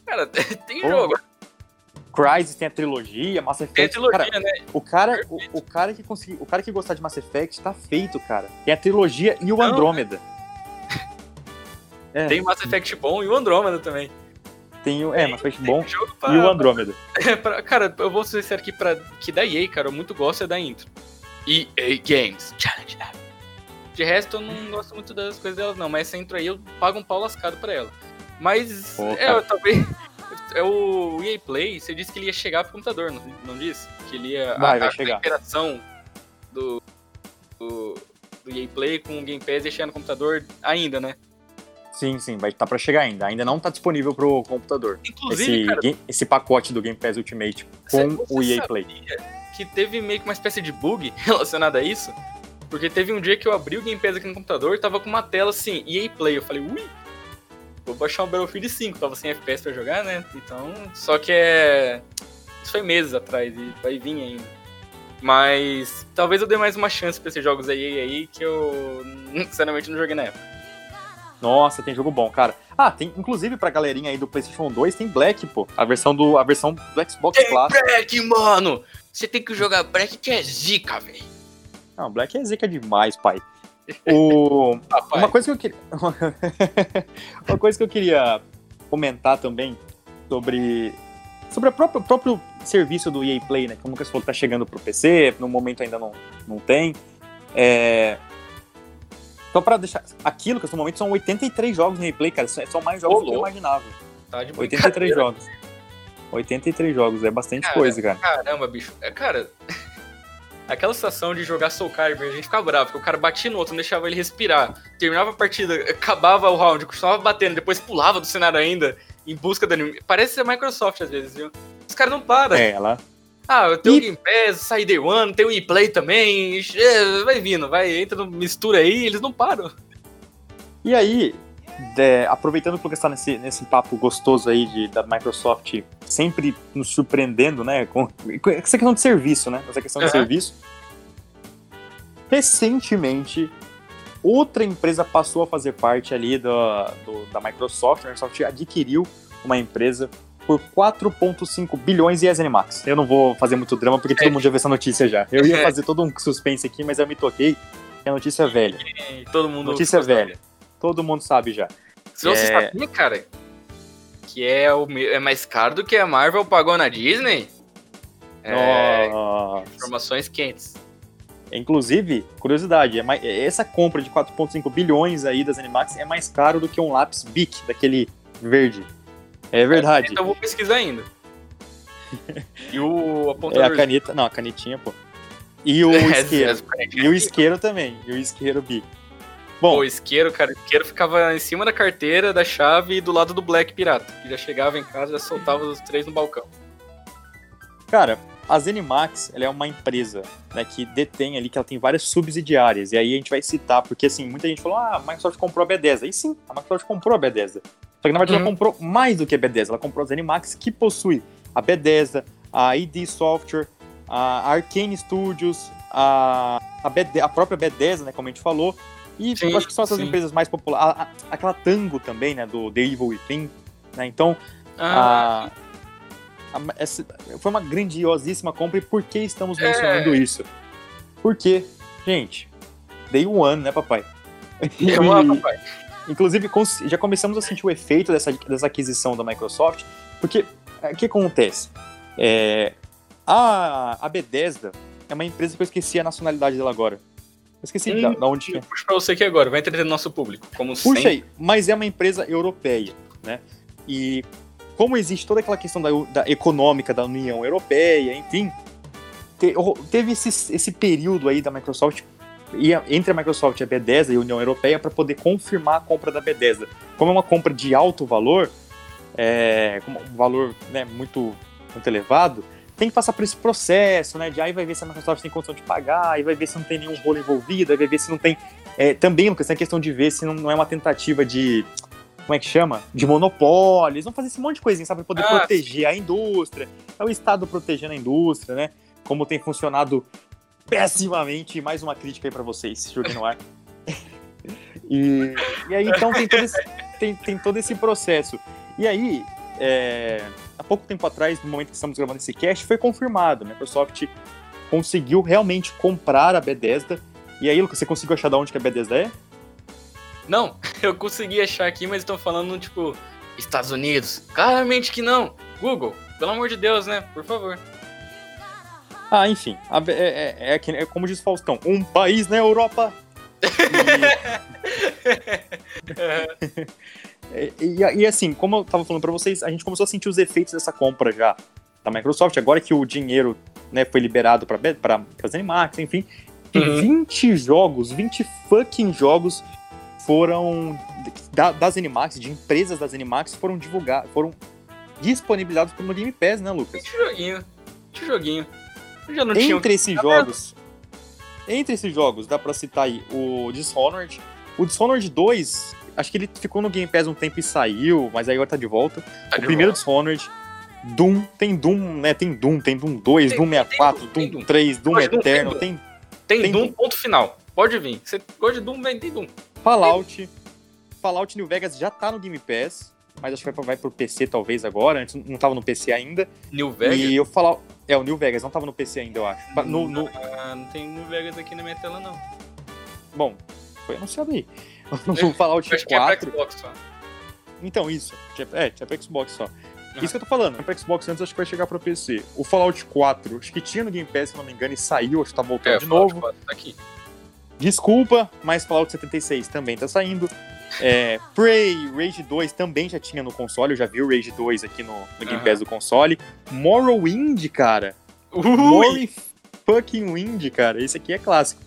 Cara, <laughs> tem Pô, jogo. Crysis tem a trilogia, Mass Effect. Tem a trilogia, cara, né? o cara, o, o cara que conseguir, o cara que gostar de Mass Effect tá feito, cara. Tem a trilogia e o Não, Andrômeda. <laughs> É, Tem o Mass Effect bom e o Andromeda também. tem o, é, Mass Effect bom pra, e o Andrômeda. <laughs> pra- Cara, eu vou ser sincero aqui pra. Que da EA, cara, eu muito gosto é da intro. EA Games Challenge. De resto, eu não gosto muito das coisas delas, não. Mas essa intro aí eu pago um pau lascado pra ela. Mas, Pô, é, eu talvez. É o EA Play, você disse que ele ia chegar pro computador, não, não disse? Que ele ia. Vai, a, vai a chegar. interação do, do, do EA Play com o Game Pass ia chegar no computador ainda, né? Sim, sim, vai estar pra chegar ainda. Ainda não tá disponível pro computador. Inclusive, Esse, cara, game- esse pacote do Game Pass Ultimate com Você- o EA Play. que teve meio que uma espécie de bug <laughs> relacionado a isso. Porque teve um dia que eu abri o Game Pass aqui no computador e tava com uma tela assim, EA Play. Eu falei, ui, vou baixar um Battlefield 5. Tava sem FPS pra jogar, né? Então, só que é. Isso foi meses atrás e vai vir ainda. Mas talvez eu dê mais uma chance pra esses jogos aí, aí que eu <laughs> sinceramente não joguei na época. Nossa, tem jogo bom, cara. Ah, tem, inclusive pra galerinha aí do PlayStation 2, tem Black, pô. A versão do, a versão do Xbox Tem Classic. Black, mano! Você tem que jogar Black que é zica, velho. Não, Black é zica demais, pai. O... <laughs> Uma coisa que eu queria. <laughs> Uma coisa que eu queria comentar também sobre. Sobre o próprio serviço do EA Play, né? Como o Lucas falou, tá chegando pro PC, no momento ainda não, não tem. É... Só pra deixar. Aqui, Lucas, no momento são 83 jogos no EA Play, cara. São mais jogos Ô, do que eu imaginava. tá de 83 brincadeira. jogos. 83 jogos, é bastante Cara, coisa, cara. Caramba, bicho. É, cara, <laughs> aquela sensação de jogar Soul Calibur, a gente ficava bravo, porque o cara batia no outro, não deixava ele respirar. Terminava a partida, acabava o round, continuava batendo, depois pulava do cenário ainda, em busca do anime. Parece ser a Microsoft às vezes, viu? Os caras não param. É, ela. Ah, eu tenho o E- Game Pass, sai Day One, tem o E-Play também, é, vai vindo, vai, entra no mistura aí, eles não param. E aí, é, aproveitando que o Lucas está nesse, nesse papo gostoso aí de, da Microsoft sempre nos surpreendendo, né? Com, com essa questão de serviço, né? Essa questão uhum. de serviço. Recentemente, outra empresa passou a fazer parte ali do, do da Microsoft. A Microsoft adquiriu uma empresa por 4,5 bilhões e Zenimax. Eu não vou fazer muito drama porque todo é. mundo já viu essa notícia já. Eu ia é. fazer todo um suspense aqui, mas eu me toquei que a notícia é velha. Todo mundo notícia velha. Todo mundo sabe já. Se você é... sabia, cara, que é, o, é mais caro do que a Marvel pagou na Disney? É, informações quentes. Inclusive, curiosidade, é mais, essa compra de 4,5 bilhões aí das Animax é mais caro do que um lápis Bic, daquele verde. É verdade. Então eu vou pesquisar ainda. <laughs> e o apontador... É a caneta, não, a canetinha, pô. E o <laughs> é, isqueiro. e o isqueiro também, e o isqueiro Bic. Bom, o isqueiro, cara, o isqueiro ficava em cima da carteira, da chave e do lado do Black Pirata. Que já chegava em casa e já soltava os três no balcão. Cara, a Zenimax, ela é uma empresa né, que detém ali, que ela tem várias subsidiárias. E aí a gente vai citar, porque assim, muita gente falou, ah, a Microsoft comprou a Bethesda. E sim, a Microsoft comprou a Bethesda. Só que na verdade uhum. ela comprou mais do que a Bethesda. Ela comprou a Zenimax, que possui a Bethesda, a ID Software, a Arcane Studios, a, a, a própria Bethesda, né, como a gente falou, e sim, eu acho que são essas sim. empresas mais populares. aquela Tango também, né? Do The Evil Within. Né? Então, ah. a, a, essa, foi uma grandiosíssima compra. E por que estamos mencionando é. isso? Porque, gente, Day One, né, papai? <laughs> Day One, papai. <laughs> Inclusive, já começamos a sentir o efeito dessa, dessa aquisição da Microsoft, porque o que acontece? É, a, a Bethesda é uma empresa que eu esqueci a nacionalidade dela agora. Esqueci hum, da, da onde tinha. Puxa pra você aqui agora, vai entreter nosso público. Como Puxa sempre. aí, mas é uma empresa europeia, né? E como existe toda aquela questão da, da econômica da União Europeia, enfim, te, teve esse, esse período aí da Microsoft entre a Microsoft e a Bethesda e a União Europeia para poder confirmar a compra da Bethesda. Como é uma compra de alto valor, é, um valor né, muito, muito elevado, tem que passar por esse processo, né? De aí vai ver se a Microsoft tem condição de pagar, aí vai ver se não tem nenhum rolo envolvido, aí vai ver se não tem. É, também, Lucas, tem a questão de ver se não, não, é uma tentativa de. Como é que chama? De monopólio. Eles vão fazer esse monte de coisinha, sabe? Pra poder ah, proteger sim. a indústria. É o Estado protegendo a indústria, né? Como tem funcionado pessimamente. Mais uma crítica aí pra vocês, Júlio no ar. <laughs> e, e aí, então, tem todo esse, tem, tem todo esse processo. E aí, é, pouco tempo atrás, no momento que estamos gravando esse cast, foi confirmado. A Microsoft conseguiu realmente comprar a Bethesda. E aí, Lucas, você conseguiu achar de onde que a Bethesda é? Não, <laughs> eu consegui achar aqui, mas estão falando, tipo, Estados Unidos. Claramente que não. Google, pelo amor de Deus, né? Por favor. Ah, enfim. A, é, é, é, é, como diz Faustão, um país na Europa. <laughs> E... <laughs> E, e, e, assim, como eu tava falando para vocês, a gente começou a sentir os efeitos dessa compra já da Microsoft, agora que o dinheiro né, foi liberado para as Animax, enfim. Uhum. 20 jogos, 20 fucking jogos foram da, das Animax, de empresas das Animax, foram divulgados, foram disponibilizados no Game Pass, né, Lucas? Que joguinho, que joguinho. já não entre tinha... esses jogos, entre esses jogos, dá pra citar aí o Dishonored. O Dishonored 2 Acho que ele ficou no Game Pass um tempo e saiu, mas aí agora tá de volta. Tá o de primeiro volta. Dishonored. Doom, tem Doom, né? Tem Doom, tem Doom 2, tem, Doom 64, tem Doom, Doom 3, Doom Eterno, Doom, tem, tem, tem Doom, Doom, ponto final. Pode vir. Você gosta de Doom, vem, tem Doom. Fallout. Fallout New Vegas já tá no Game Pass, mas acho que vai, vai pro PC talvez agora. Antes não tava no PC ainda. New Vegas? E eu falar. É, o New Vegas não tava no PC ainda, eu acho. No, no... Ah, não tem New Vegas aqui na minha tela, não. Bom, foi anunciado aí. No Fallout acho 4. Que é Xbox só. Então, isso. É, tinha pra Xbox só. Uhum. Isso que eu tô falando, pra Xbox antes acho que vai chegar pra PC. O Fallout 4, acho que tinha no Game Pass, se não me engano, e saiu, acho que tá voltando é, de novo. 4 tá aqui. Desculpa, mas Fallout 76 também tá saindo. É, Prey, Rage 2 também já tinha no console, eu já vi o Rage 2 aqui no, no Game uhum. Pass do console. Morrowind, cara. Morrowind fucking Wind, cara. Esse aqui é clássico.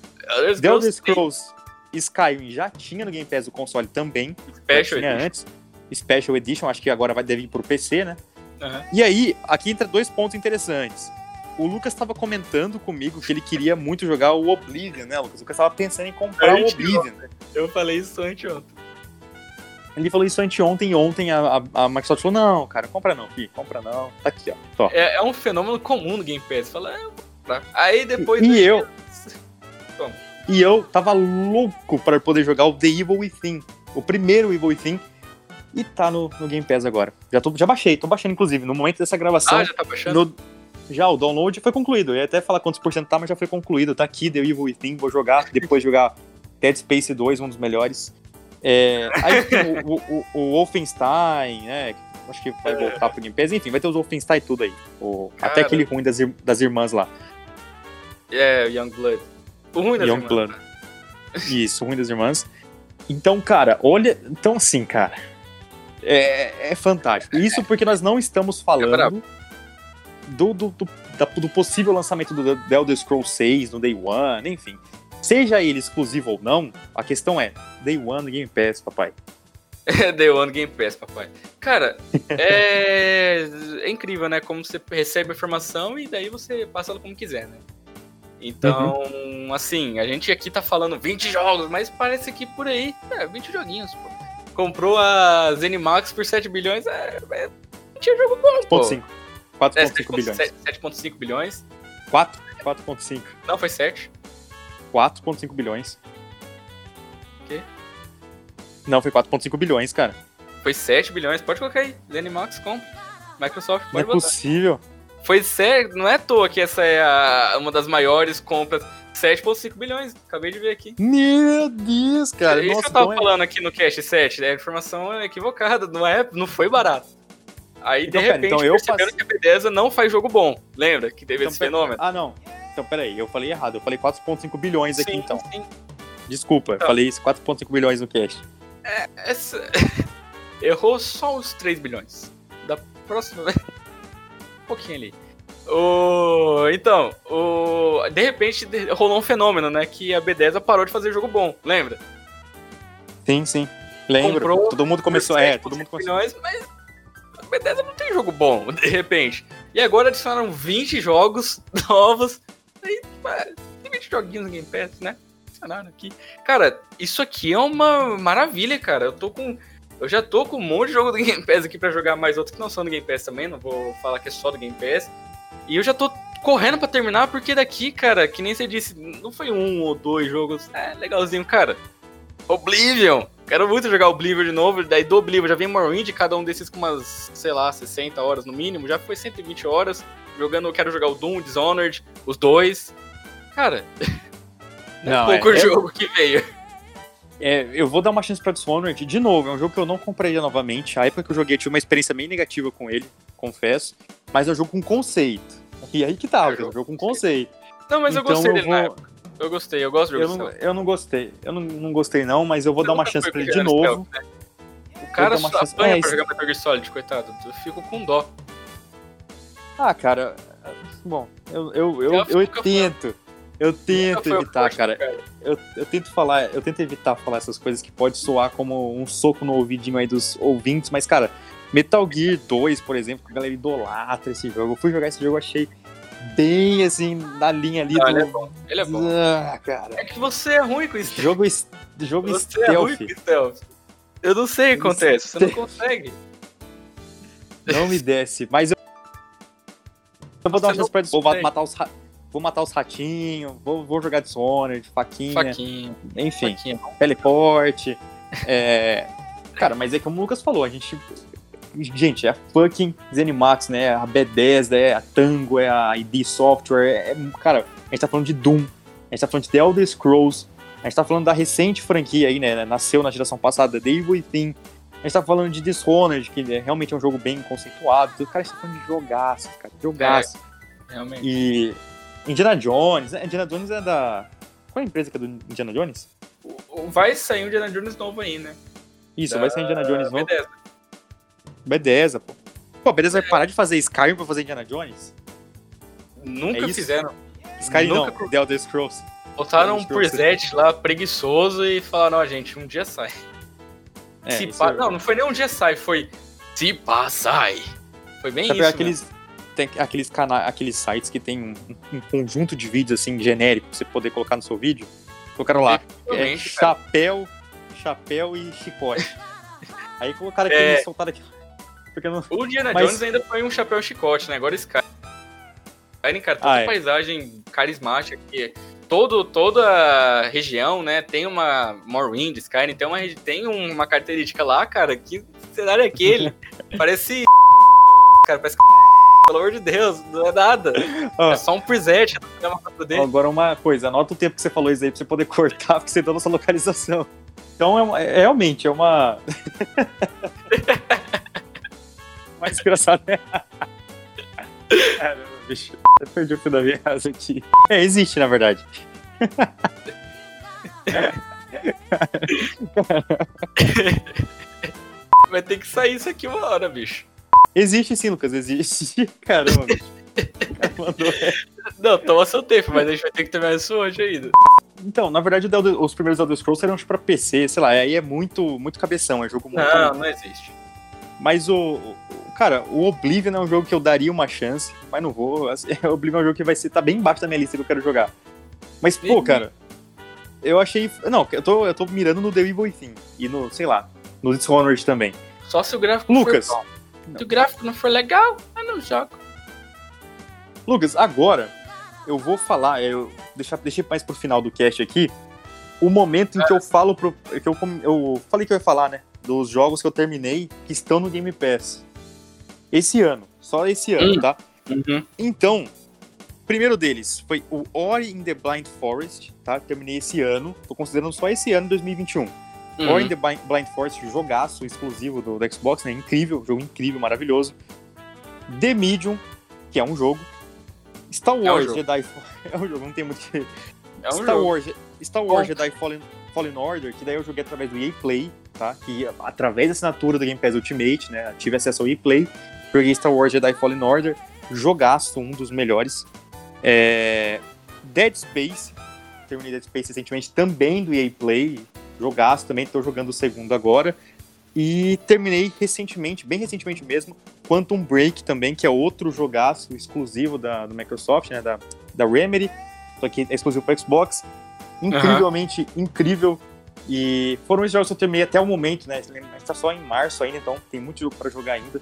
The Elder Scrolls Skyrim já tinha no Game Pass do console também. Special tinha Edition. antes. Special Edition, acho que agora vai deve ir pro PC, né? Uhum. E aí, aqui entra dois pontos interessantes. O Lucas estava comentando comigo que ele queria muito jogar o Oblivion, né, Lucas? O Lucas estava pensando em comprar o Oblivion. Eu falei isso anteontem. Ele falou isso anteontem e ontem a, a, a Microsoft falou, não, cara, compra não, filho, compra não. Tá aqui, ó. É, é um fenômeno comum no Game Pass. Fala, é, comprar. Aí depois. E do- eu? <laughs> E eu tava louco para poder jogar o The Evil Within. O primeiro Evil Within. E tá no, no Game Pass agora. Já, tô, já baixei, tô baixando, inclusive. No momento dessa gravação, Ah, já tá baixando? no- já o download foi concluído. Eu ia até falar quantos por cento tá, mas já foi concluído. Tá aqui, The Evil Within. Vou jogar, <laughs> depois jogar Dead Space 2, um dos melhores. É, aí <laughs> tem o, o, o- Wolfenstein, né? Acho que vai voltar pro Game Pass. Enfim, vai ter os Wolfenstein e tudo aí. O- até aquele ruim das, das irmãs lá. É, Young Blood. O ruim das irmãs, Blood. né? <laughs> Isso, ruim das irmãs. Então, cara, olha. Então, assim, cara. É, é fantástico. Isso porque nós não estamos falando brabo. do, do, do, da- do possível lançamento do The Elder Scrolls 6 no Day One, enfim. Seja ele exclusivo ou não, a questão é Day One Game Pass, papai. É <laughs> Day One Game Pass, papai. Cara, é... <laughs> é incrível, né? Como você recebe a informação e daí você passa ela como quiser, né? Então, assim, a gente aqui tá falando 20 jogos, mas parece que por aí, é, 20 joguinhos, pô. Comprou a Zenimax por 7 bilhões, é, é, tinha jogo bom, pô. 4.5. É, 4.5 bilhões. 7,5 bilhões. 4? 4.5. Não, foi 7. 4.5 bilhões. Quê? Não, foi 4.5 bilhões, cara. Foi 7 bilhões. Pode colocar aí. Zenimax, compra. Microsoft, Não é pode botar. possível. Foi sério, não é à toa que essa é a- uma das maiores compras. 7,5 bilhões. Acabei de ver aqui. Meu Deus, cara. é isso Nossa, que eu tava então é- falando aqui no Cast 7, né? A informação é equivocada, não, é, não foi barato. Aí, Então, de pera, repente, então eu perceberam que a Bethesda não faz jogo bom. Lembra que teve Então, esse pera- fenômeno? Ah, não. Então, peraí, eu falei errado. Eu falei 4.5 bilhões aqui, Sim, então. sim. Desculpa, Então. falei isso, 4.5 bilhões no cast. Essa... <laughs> Errou só os 3 bilhões. Da próxima vez. Pouquinho ali. O... Então, o... de repente rolou um fenômeno, né? Que a Bethesda parou de fazer jogo bom, lembra? Sim, sim. Lembro. Comprou todo mundo começou. É, 7,5 todo mundo começou. bilhões, mas a Bethesda não tem jogo bom, de repente. E agora adicionaram 20 jogos <laughs> novos. Aí, tem 20 joguinhos no Game Pass, né? Adicionaram aqui. Cara, isso aqui é uma maravilha, cara. Eu tô com. Eu já tô com um monte de jogo do Game Pass aqui pra jogar mais outros que não são do Game Pass também. Não vou falar que é só do Game Pass. E eu já tô correndo pra terminar, porque daqui, cara, que nem você disse, não foi um ou dois jogos. É, legalzinho, cara. Oblivion! Quero muito jogar Oblivion de novo. Daí do Oblivion já vem Morrowind, cada um desses com umas, sei lá, 60 horas no mínimo. Já foi 120 horas. Jogando, eu quero jogar o Doom, Dishonored, os dois. Cara, <laughs> não, Não, é pouco é- é- jogo que veio. É, eu vou dar uma chance pra Dishonored de novo. É um jogo que eu não compraria novamente. A época que eu joguei eu tive uma experiência bem negativa com ele, confesso. Mas é um jogo com conceito. E aí que tá, É é um jogo com conceito. Não, mas eu Então gostei eu dele na época. Eu gostei, eu gosto de Eu jogo não, stealth. eu não gostei. Eu não, não gostei, não, mas eu vou Você dar uma nunca chance pra ele de novo. stealth, né? O cara só chance- apanha é, pra isso- jogar Metal Gear Solid, coitado. Eu fico com dó. Ah, cara. Bom, eu, eu, eu, eu foi- tento. Eu tento evitar, forte do cara. Eu, eu tento falar, eu tento evitar falar essas coisas que pode soar como um soco no ouvidinho aí dos ouvintes, mas, cara, Metal Gear 2, por exemplo, que a galera idolatra esse jogo. Eu fui jogar esse jogo, achei bem assim, na linha ali Não, do. ele é bom. Ele é bom. Ah, cara. É que você é ruim com isso. Jogo, es- jogo Você é ruim stealth. com stealth. Eu não sei o que acontece, você não consegue. Não me desce. Mas eu. Eu vou dar uma Você chance pra Vou matar os, vou matar os ratinhos, vou, vou jogar Dishonored, faquinha, Faquinha, enfim, faquinha. teleporte. É... Cara, mas é como o Lucas falou, a gente. Gente, é a fucking Zenimax, né? A Bethesda, é a Tango, é a ID Software. É... Cara, a gente tá falando de Doom, a gente tá falando de The Elder Scrolls, a gente tá falando da recente franquia aí, né? Nasceu na geração passada, The Evil Within. A gente tá falando de Dishonored, que é- realmente é um jogo bem conceituado. Cara, a gente tá falando de jogaço, cara. Jogaço. Realmente. E Indiana Jones, né? Indiana Jones é da. Qual é a empresa que é do Indiana Jones? Vai sair um Indiana Jones novo aí, né? Isso, Da vai ser Indiana Jones novo. Bethesda. Bethesda, pô. Pô, a Bethesda vai parar de fazer Skyrim pra fazer Indiana Jones? Nunca É fizeram. Skyrim Nunca não, The Elder Scrolls. Botaram um preset lá preguiçoso e falaram, ó, gente, um dia sai. É, pa... é- Não, não foi nem um dia sai, foi se pá, sai. Foi bem Sabe isso. aqueles, tem aqueles, cana aqueles sites que tem um, um conjunto de vídeos assim, genérico, pra você poder colocar no seu vídeo? Colocaram lá, é, cara. chapéu, chapéu e chicote. Aí colocaram aqui É. soltaram aqui. Porque não... O Indiana Mas- Jones ainda foi um chapéu chicote, né? Agora Sky. Skyrim, cara, toda Ah, é. paisagem carismática aqui. Todo, toda a região, né, tem uma Morrowind, Skyrim, tem uma, tem uma característica lá, cara, que cenário é aquele? <laughs> parece... <laughs> Cara, parece... Pelo amor de Deus, não é nada. Ó, É só um preset, não é uma foto dele. Agora uma coisa, anota o tempo que você falou isso aí pra você poder <laughs> cortar, porque você deu nossa localização. Então é, uma- é- realmente é uma. Mais engraçado, né? Caramba, bicho. Eu perdi o fio da viagem aqui. É, existe, na verdade. <laughs> Vai ter que sair isso aqui uma hora, bicho. Existe sim, Lucas, existe. <laughs> Caramba, essa. Não, toma seu tempo, mas a gente vai ter que terminar isso hoje ainda. Então, na verdade, os primeiros Elder Scrolls eram tipo, pra PC, sei lá, aí é muito, muito cabeção, é jogo muito. Não, não existe. Mas o, Cara, o Oblivion é um jogo que eu daria uma chance, mas não vou. assim, <laughs> O Oblivion é um jogo que vai ser. tá bem embaixo da minha lista que eu quero jogar. Mas, pô, Ih. cara. Eu achei. Não, eu tô, eu tô mirando no The Evil Within. E no, sei lá, no Dishonored também. Só se o gráfico Lucas. for bom. Se o gráfico não for legal, eu não jogo. Lucas, agora eu vou falar, eu deixar, deixei mais pro final do cast aqui, o momento em que eu falo pro. Que eu, eu falei que eu ia falar, né? Dos jogos que eu terminei que estão no Game Pass. Esse ano. Só esse ano, Hum. tá? Uhum. Então, primeiro deles foi o Ori in the Blind Forest, tá? Terminei esse ano. Tô considerando só esse ano, 2021. Ori in the Blind Forest, jogaço exclusivo do, do Xbox, né? Incrível, jogo incrível, maravilhoso. The Medium, que é um jogo. Star um Wars jogo. Jedi <laughs> É um jogo, não tem muito que. É um Star jogo. Wars, Star Wars. Jedi Fallen, Fallen Order, que daí eu joguei através do EA Play, tá? Que através da assinatura do Game Pass Ultimate, né? Tive acesso ao EA Play. Joguei Star Wars Jedi Fallen Order, jogaço, um dos melhores. É, Dead Space, terminei Dead Space recentemente, também do EA Play, jogaço também, tô jogando o segundo agora. E terminei recentemente, bem recentemente mesmo, Quantum Break também, que é outro jogaço exclusivo da, do Microsoft, né? Da, da Remedy, só que é exclusivo para Xbox. Incrivelmente incrível. E foram os jogos que eu terminei até o momento, né? A gente tá só em março ainda, então tem muito jogo para jogar ainda.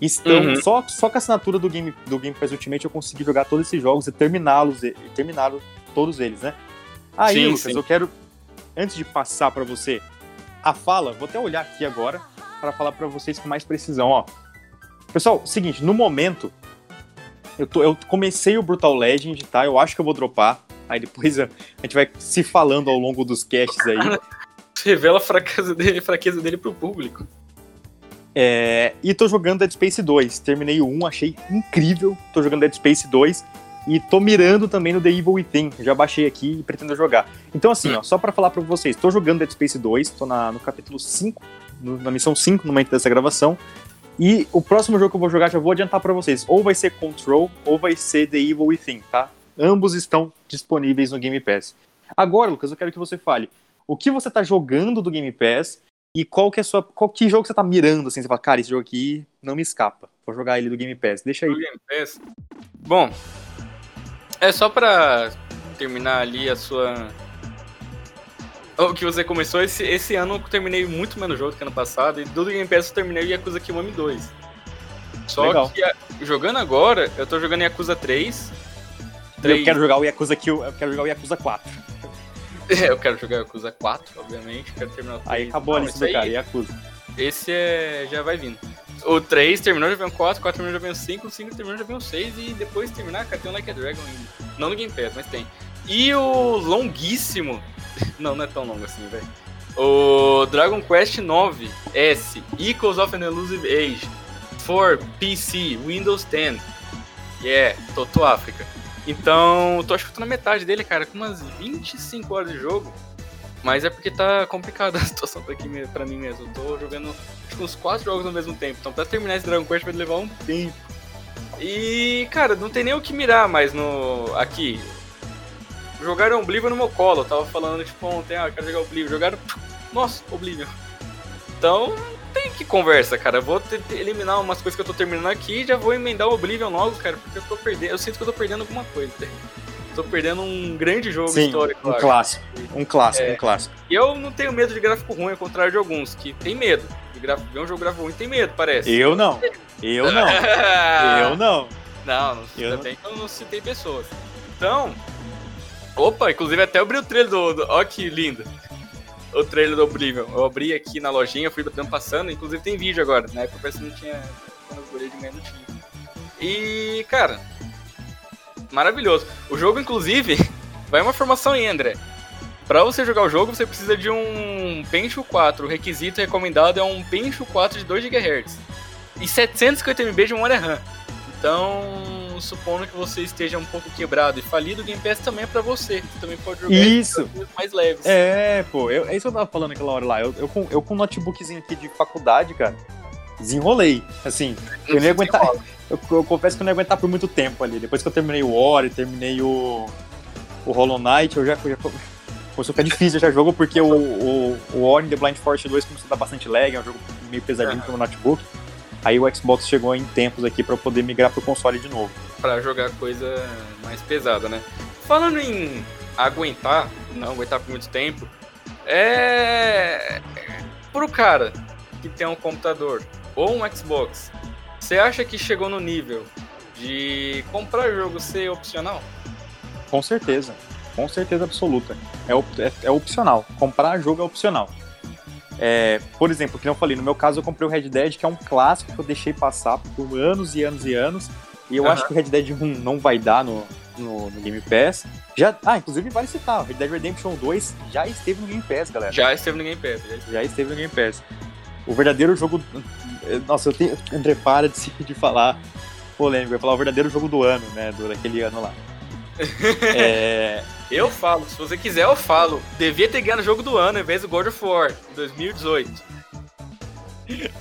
Estão, Uhum. só, só com a assinatura do Game, do Game Pass Ultimate eu consegui jogar todos esses jogos e terminá-los, e, terminá-los todos eles, né? Aí, Sim, Lucas, sim. eu quero, antes de passar para você a fala, vou até olhar aqui agora para falar para vocês com mais precisão, ó. Pessoal, seguinte, no momento, eu, tô, eu comecei o Brutal Legend, tá? Eu acho que eu vou dropar. Aí depois a, a gente vai se falando ao longo dos casts aí. <laughs> Revela a fraqueza dele, a fraqueza dele pro público. É, e tô jogando Dead Space 2. Terminei o 1, achei incrível. Tô jogando Dead Space 2 e tô mirando também no The Evil Within. Já baixei aqui e pretendo jogar. Então, assim, ó, só pra falar pra vocês, tô jogando Dead Space 2, tô na- no capítulo 5, no- na missão 5 no momento dessa gravação. E o próximo jogo que eu vou jogar, já vou adiantar pra vocês, ou vai ser Control ou vai ser The Evil Within, tá? Ambos estão disponíveis no Game Pass. Agora, Lucas, eu quero que você fale o que você tá jogando do Game Pass e qual que é sua. Qual que jogo você tá mirando, assim? Você fala, cara, esse jogo aqui não me escapa. Vou jogar ele do Game Pass. Deixa aí. Do Game Pass. Bom, é só pra terminar ali a sua. O que você começou, esse, esse ano eu terminei muito menos jogo que ano passado, e do Game Pass eu terminei o Yakuza Kiwami 2. Só Legal. que a- jogando agora, eu tô jogando Yakuza 3. Eu quero jogar o Yakuza Kill, <laughs> eu quero jogar o Yakuza 4. É, eu quero jogar Yakuza 4, obviamente, quero terminar o 3. Aí acabou a lista cara, Yakuza. Esse é, já vai vindo. O 3 terminou, já vem o 4, o 4 terminou, já vem o 5, o 5 terminou, já vem o 6, e depois de terminar, cara, tem o Like a Dragon ainda. Não no Game Pass, mas tem. E o longuíssimo. <laughs> Não, não é tão longo assim, velho. O Dragon Quest 9 S, Echoes of an Elusive Age, for PC, Windows 10. Yeah, Toto África. Então, tô acho que tô na metade dele, cara, com umas 25 horas de jogo. Mas é porque tá complicada a <laughs> situação aqui, pra mim mesmo. Eu tô jogando que uns 4 jogos ao mesmo tempo. Então pra terminar esse Dragon Quest vai levar um tempo. E, cara, não tem nem o que mirar mais no. aqui. Jogaram Oblivion no meu colo. Eu tava falando, tipo, ontem, ah, eu quero jogar Oblivion. Jogaram. <laughs> Nossa, Oblivion. Então, tem que conversa, cara. Eu vou eliminar umas coisas que eu tô terminando aqui e já vou emendar o Oblivion logo, cara, porque eu tô perdendo. Eu sinto que eu tô perdendo alguma coisa. Tô perdendo um grande jogo Sim, histórico. um clássico. Um clássico, É. um clássico. E eu não tenho medo de gráfico ruim, ao contrário de alguns, que tem medo. De graf... ver um jogo gráfico ruim tem medo, parece. Eu não. Eu não. <laughs> Eu não. Não, não, Eu ainda não- bem que eu não citei pessoas. Então. Opa, inclusive até abri o trailer do. do... Ó, que lindo. O trailer do Oblivion. Eu abri aqui na lojinha, fui batendo passando, inclusive tem vídeo agora. Na época parece que não tinha. Quando eu de manhã não tinha. E, cara. Maravilhoso. O jogo, inclusive, <laughs> vai uma informação aí, André. Pra você jogar o jogo, você precisa de um Pentium 4. O requisito recomendado é um Pentium 4 de 2 GHz. E 750 MB de memória RAM. Então, supondo que você esteja um pouco quebrado e falido, o Game Pass também é pra você. Você também pode jogar Isso. em mais leves. É, pô, eu, é isso que eu tava falando aquela hora lá. Eu, eu, com, eu com um notebookzinho aqui de faculdade, cara, desenrolei. Assim, eu não ia aguentar. Eu, eu confesso que eu não ia aguentar por muito tempo ali. Depois que eu terminei o Ori, terminei o, o Hollow Knight, eu já, já começou a ficar difícil já jogo, porque o, o, o Ori and the Blind Forest 2 começou a dar bastante lag, é um jogo meio pesadinho Aham. pro meu notebook. Aí o Xbox chegou em tempos aqui pra eu poder migrar pro console de novo. Pra jogar coisa mais pesada, né? Falando em aguentar, não aguentar por muito tempo, é. Pro cara que tem um computador ou um Xbox, você acha que chegou no nível de comprar jogo ser opcional? Com certeza. Com certeza absoluta. É, op- é, é opcional. Comprar jogo é opcional. É, por exemplo, que eu falei, no meu caso eu comprei o Red Dead, que é um clássico que eu deixei passar por anos e anos e anos. E eu Aham. acho que o Red Dead 1 não vai dar no, no, no Game Pass. Já, ah, inclusive vale citar, o Red Dead Redemption 2 já esteve no Game Pass, galera. Já esteve no Game Pass. Já esteve. Já esteve no Game Pass. O verdadeiro jogo. Nossa, eu tenho. André, para de, <laughs> de falar polêmico. Eu ia falar o verdadeiro jogo do ano, né? Do, daquele ano lá. <laughs> é, Eu falo, se você quiser eu falo. Devia ter ganhado o jogo do ano em vez do God of War, 2018.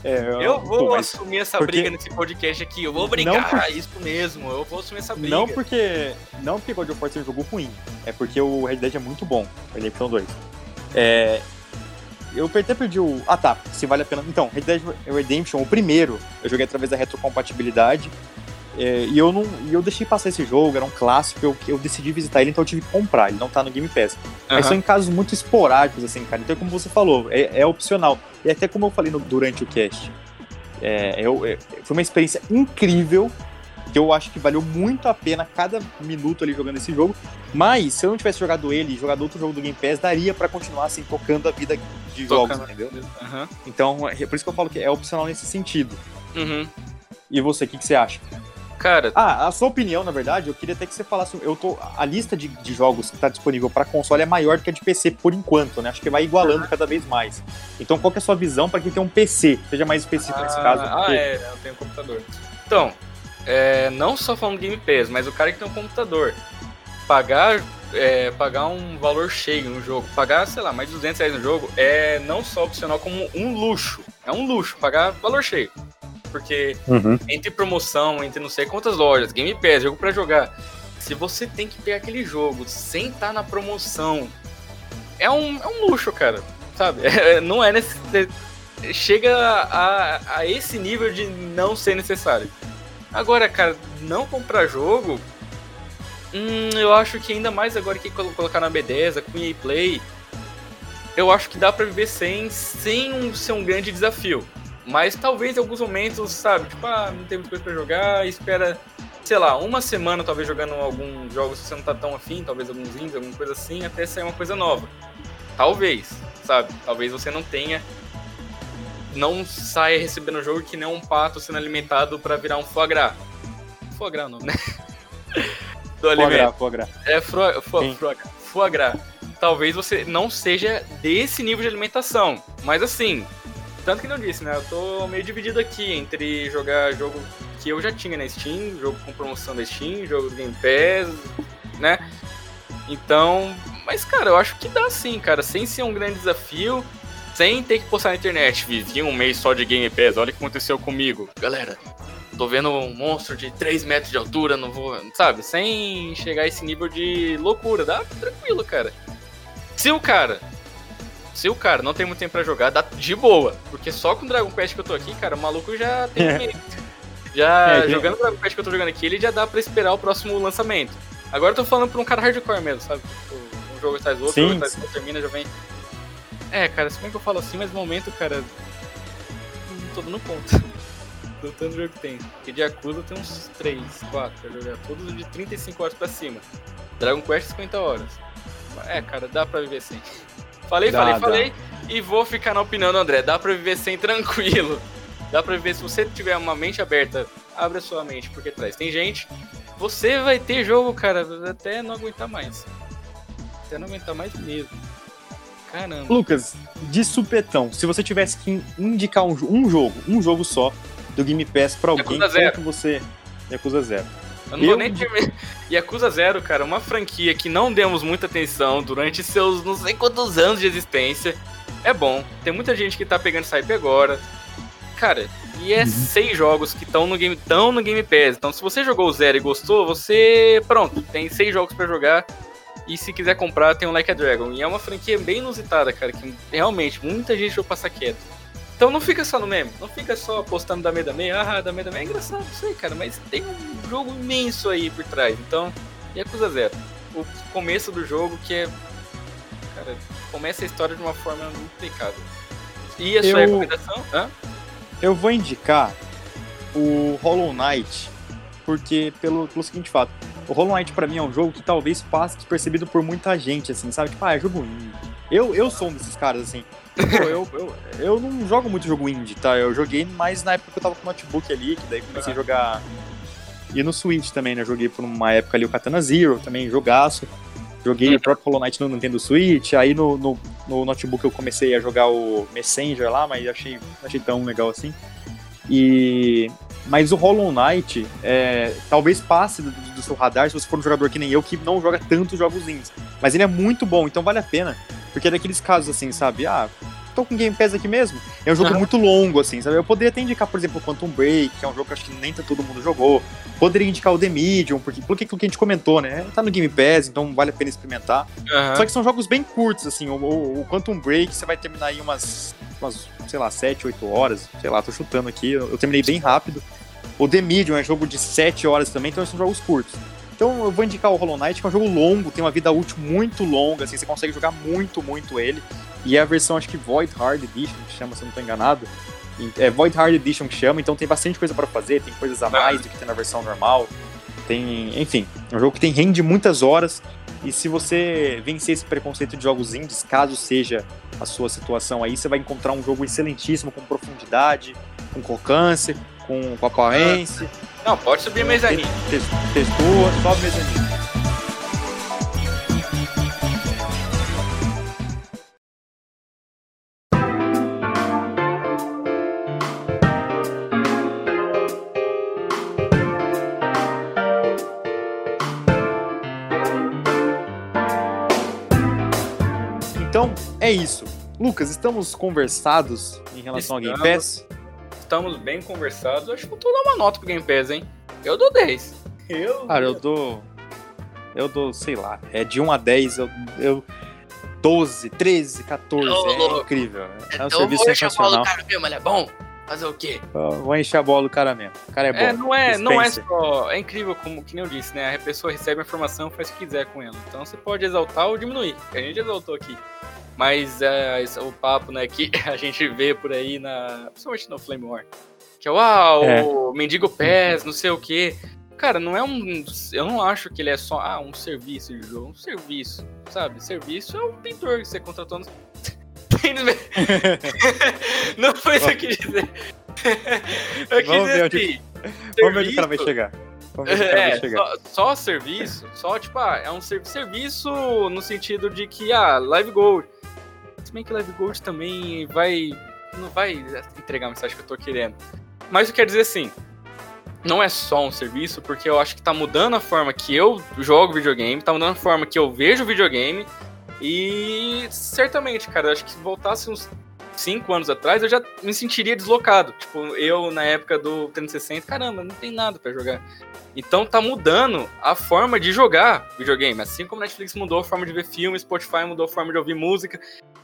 é, Eu vou pô, assumir essa porque- briga nesse podcast aqui. Eu vou brigar, por- isso mesmo. Eu vou assumir essa briga. Não porque. Não porque God of War seja um jogo ruim. É porque o Red Dead é muito bom. Redemption 2. É. Eu até perdi o. Ah tá, se vale a pena. Então, Red Dead Redemption, o primeiro, eu joguei através da retrocompatibilidade. é, e eu não. E eu deixei passar esse jogo, era um clássico, eu, eu decidi visitar ele, então eu tive que comprar, ele não tá no Game Pass. Mas são em casos muito esporádicos, assim, cara. Então, como você falou, é, é opcional. E até como eu falei no- durante o cast, é, eu- é, foi uma experiência incrível, que eu acho que valeu muito a pena cada minuto ali jogando esse jogo. Mas, se eu não tivesse jogado ele e jogado outro jogo do Game Pass, daria pra continuar, assim, tocando a vida de jogos, Tocando. entendeu? Aham. Então, é por isso que eu falo que é opcional nesse sentido. Uhum. E você, o que, que você acha? Cara, Ah, a sua opinião, na verdade, eu queria até que você falasse. Eu tô, a lista de, de jogos que está disponível para console é maior do que a de PC por enquanto, né? Acho que vai igualando cada vez mais. Então, qual é a sua visão para quem tem um PC? Seja mais específico nesse ah, caso. ah, porque- é, eu tenho computador. Então, é, não só falando Game Pass, mas o cara que tem um computador, pagar, é, pagar um valor cheio no jogo, pagar, sei lá, mais de 200 reais no jogo, é não só opcional, como um luxo. É um luxo, pagar valor cheio. Porque Uhum. entre promoção, entre não sei quantas lojas, Game Pass, jogo pra jogar. Se você tem que pegar aquele jogo sem estar na promoção, é um, é um luxo, cara. Sabe? <laughs> É, não é necessário. Chega a, a esse nível de não ser necessário. Agora, cara, não comprar jogo. Hum, eu acho que ainda mais agora que colo- colocar na B10, com EA Play. Eu acho que dá pra viver sem, sem um, ser um grande desafio. Mas talvez em alguns momentos, sabe? Tipo, ah, não tem muita coisa pra jogar, espera, sei lá, uma semana talvez jogando alguns jogos que você não tá tão afim, talvez alguns indies, alguma coisa assim, até sair uma coisa nova. Talvez, sabe? Talvez você não tenha. Não saia recebendo o jogo que nem um pato sendo alimentado pra virar um foie gras. Foie gras não, né? <laughs> Do Foie alimento. gras, foie gras. É fro, fo, fro, foie gras. Talvez você não seja desse nível de alimentação. Mas assim, tanto que não disse, né? Eu tô meio dividido aqui entre jogar jogo que eu já tinha na Steam, jogo com promoção da Steam, jogo do Game Pass, né? Então, mas cara, eu acho que dá sim, cara, sem ser um grande desafio, sem ter que postar na internet. Vivi um mês só de Game Pass, olha o que aconteceu comigo. Galera, tô vendo um monstro de 3 metros de altura, não vou. Sabe? Sem chegar a esse nível de loucura. Dá tranquilo, cara. Se o cara. Se o cara não tem muito tempo pra jogar, dá de boa. Porque só com o Dragon Quest que eu tô aqui, cara, o maluco já tem <laughs> medo. Já É, jogando o Dragon Quest que eu tô jogando aqui, ele já dá pra esperar o próximo lançamento. Agora eu tô falando pra um cara hardcore mesmo, sabe? Tipo, um jogo atrás do outro, Sim, jogo atrás do outro, termina, já vem. É, cara, se bem que eu falo assim, mas no momento, cara. Tô dando conta. Do tanto jogo que tem. Porque de Yakuza tem uns 3, 4 pra jogar. Todos de 35 horas pra cima. Dragon Quest 50 horas. É, cara, dá pra viver sem. Falei, Dá, falei, dá. falei. E vou ficar na opinião do André. Dá pra viver sem <laughs> tranquilo. Dá pra viver se você tiver uma mente aberta. Abre a sua mente, porque traz. Tem gente. Você vai ter jogo, cara, até não aguentar mais. Até não aguentar mais mesmo. Caramba. Lucas, de supetão, se você tivesse que indicar um, um jogo, um jogo só, do Game Pass pra alguém, Yakuza qual Zero. que você. Yakuza Zero. Eu não vou Eu- nem terminar. <laughs> Yakuza Zero, cara, uma franquia que não demos muita atenção durante seus não sei quantos anos de existência. É bom. Tem muita gente que tá pegando esse hype agora. Cara, e é seis jogos que estão no Game tão no Game Pass. Então, se você jogou o Zero e gostou, você. Pronto, tem seis jogos pra jogar. E se quiser comprar, tem o Like a Dragon. E é uma franquia bem inusitada, cara, que realmente muita gente vai passar quieto. Então não fica só no meme, não fica só postando da Meda Meia, ah, da Meda Meia é engraçado, não sei, cara, mas tem um jogo imenso aí por trás. Então, Yakuza Zero. O começo do jogo que é. Cara, começa a história de uma forma impecável. E a sua Eu- recomendação? Hã? Eu vou indicar o Hollow Knight, porque pelo, pelo seguinte fato, o Hollow Knight pra mim é um jogo que talvez passe despercebido por muita gente, assim, sabe? Tipo, ah, é jogo indie. Eu, eu sou um desses caras, assim. Pô, eu, eu, eu não jogo muito jogo indie, tá? Eu joguei mais na época que eu tava com notebook ali, que daí comecei a jogar. E no Switch também, né? Joguei por uma época ali o Katana Zero, também jogaço. Joguei o próprio Hollow Knight no Nintendo Switch, aí no, no, no notebook eu comecei a jogar o Messenger lá, mas achei, achei tão legal assim. E. Mas o Hollow Knight é, talvez passe do, do seu radar se você for um jogador que nem eu, que não joga tantos jogos indies. Mas ele é muito bom, então vale a pena. Porque é daqueles casos assim, sabe? Ah, tô com Game Pass aqui mesmo. É um jogo Aham. muito longo, assim, sabe? Eu poderia até indicar, por exemplo, o Quantum Break, que é um jogo que acho que nem todo mundo jogou. Poderia indicar o The Medium, porque por que que a gente comentou, né? Tá no Game Pass, então vale a pena experimentar. Aham. Só que são jogos bem curtos, assim. O, o, o Quantum Break você vai terminar aí umas, umas, sei lá, 7, 8 horas. Sei lá, tô chutando aqui. Eu, eu terminei bem rápido. O The Medium é jogo de 7 horas também, então são jogos curtos. Então eu vou indicar o Hollow Knight, que é um jogo longo, tem uma vida útil muito longa, assim, você consegue jogar muito, muito ele. E é a versão, acho que Void Hard Edition, que chama, se eu não tô enganado. É Void Hard Edition que chama, então tem bastante coisa pra fazer, tem coisas a mais do que tem na versão normal. Tem, enfim, é um jogo que tem rende muitas horas. E se você vencer esse preconceito de jogos indies, caso seja a sua situação aí, você vai encontrar um jogo excelentíssimo, com profundidade, com crocância, com, com aparência. Não, pode subir a mezanino. Te- Textura, sobe mezanino. É isso. Lucas, estamos conversados em relação ao Game Estamos. Pass? Estamos bem conversados. Acho que eu tô dando uma nota pro Game Pass, hein? Eu dou 10. Eu. Cara, eu dou. Eu dou, sei lá, é de 1 a 10, eu. eu 12, 13, 14, Ô, é louco. incrível. É um eu serviço vou sensacional. o cara mesmo, ele é bom. Fazer o quê? Eu Vou encher a bola do cara mesmo. O cara é bom. É, não é, não é só. É incrível, como que nem eu disse, né? A pessoa recebe a informação e faz o que quiser com ela. Então você pode exaltar ou diminuir, que a gente exaltou aqui. Mas é, é o papo, né, que <laughs> a gente vê por aí, na, principalmente no Flame War. Que é, uau, É. o Mendigo Pass, não sei o quê. Cara, não é um. Eu não acho que ele é só ah, um serviço de jogo. Um serviço, sabe? Serviço é um pintor que você contratou no. <laughs> <laughs> não foi isso que eu quis dizer. Eu quis Vamos ver dizer onde- assim. Vamos ver onde o cara vai chegar. É, vai chegar. só, só serviço, só tipo, ah, é um ser- serviço no sentido de que, ah, Live Gold. Se bem que Live Gold também vai. Não vai entregar a mensagem que eu tô querendo. Mas eu quero dizer assim. Não é só um serviço, porque eu acho que tá mudando a forma que eu jogo videogame, tá mudando a forma que eu vejo videogame. E certamente, cara, eu acho que se voltasse uns 5 anos atrás, eu já me sentiria deslocado. Tipo, eu na época do 360, caramba, não tem nada pra jogar. Então tá mudando a forma de jogar videogame. Assim como Netflix mudou a forma de ver filme, Spotify mudou a forma de ouvir música.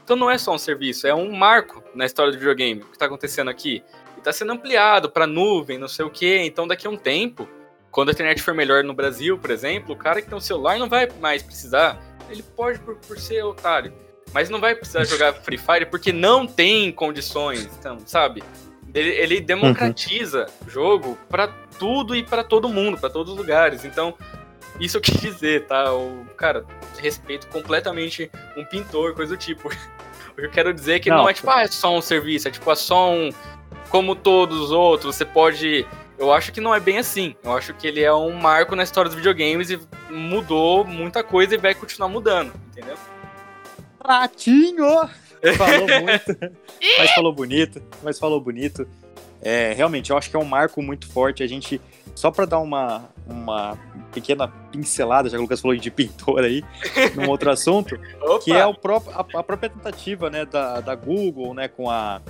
Então não é só um serviço, é um marco na história do videogame. O que tá acontecendo aqui. E tá sendo ampliado pra nuvem, não sei o quê. Então daqui a um tempo, quando a internet for melhor no Brasil, por exemplo, o cara que tem um celular não vai mais precisar. Ele pode por, por ser otário. Mas não vai precisar jogar Free Fire porque não tem condições, então, sabe? Ele, ele democratiza o jogo para tudo e para todo mundo, para todos os lugares. Então, isso eu quis dizer, tá? O, cara, respeito completamente um pintor, coisa do tipo. <laughs> O que eu quero dizer é que não, não é tipo, ah, é só um serviço, é tipo, é só um. Como todos os outros, você pode. Eu acho que não é bem assim. Eu acho que ele é um marco na história dos videogames e mudou muita coisa e vai continuar mudando, entendeu? Ratinho! Falou <laughs> muito, mas falou bonito, mas falou bonito. É, realmente, eu acho que é um marco muito forte. A gente, só para dar uma, uma pequena pincelada, já que o Lucas falou de pintor aí, num outro assunto, <laughs> que é o próprio, a, a, própria tentativa né, da, da Google, né, com a.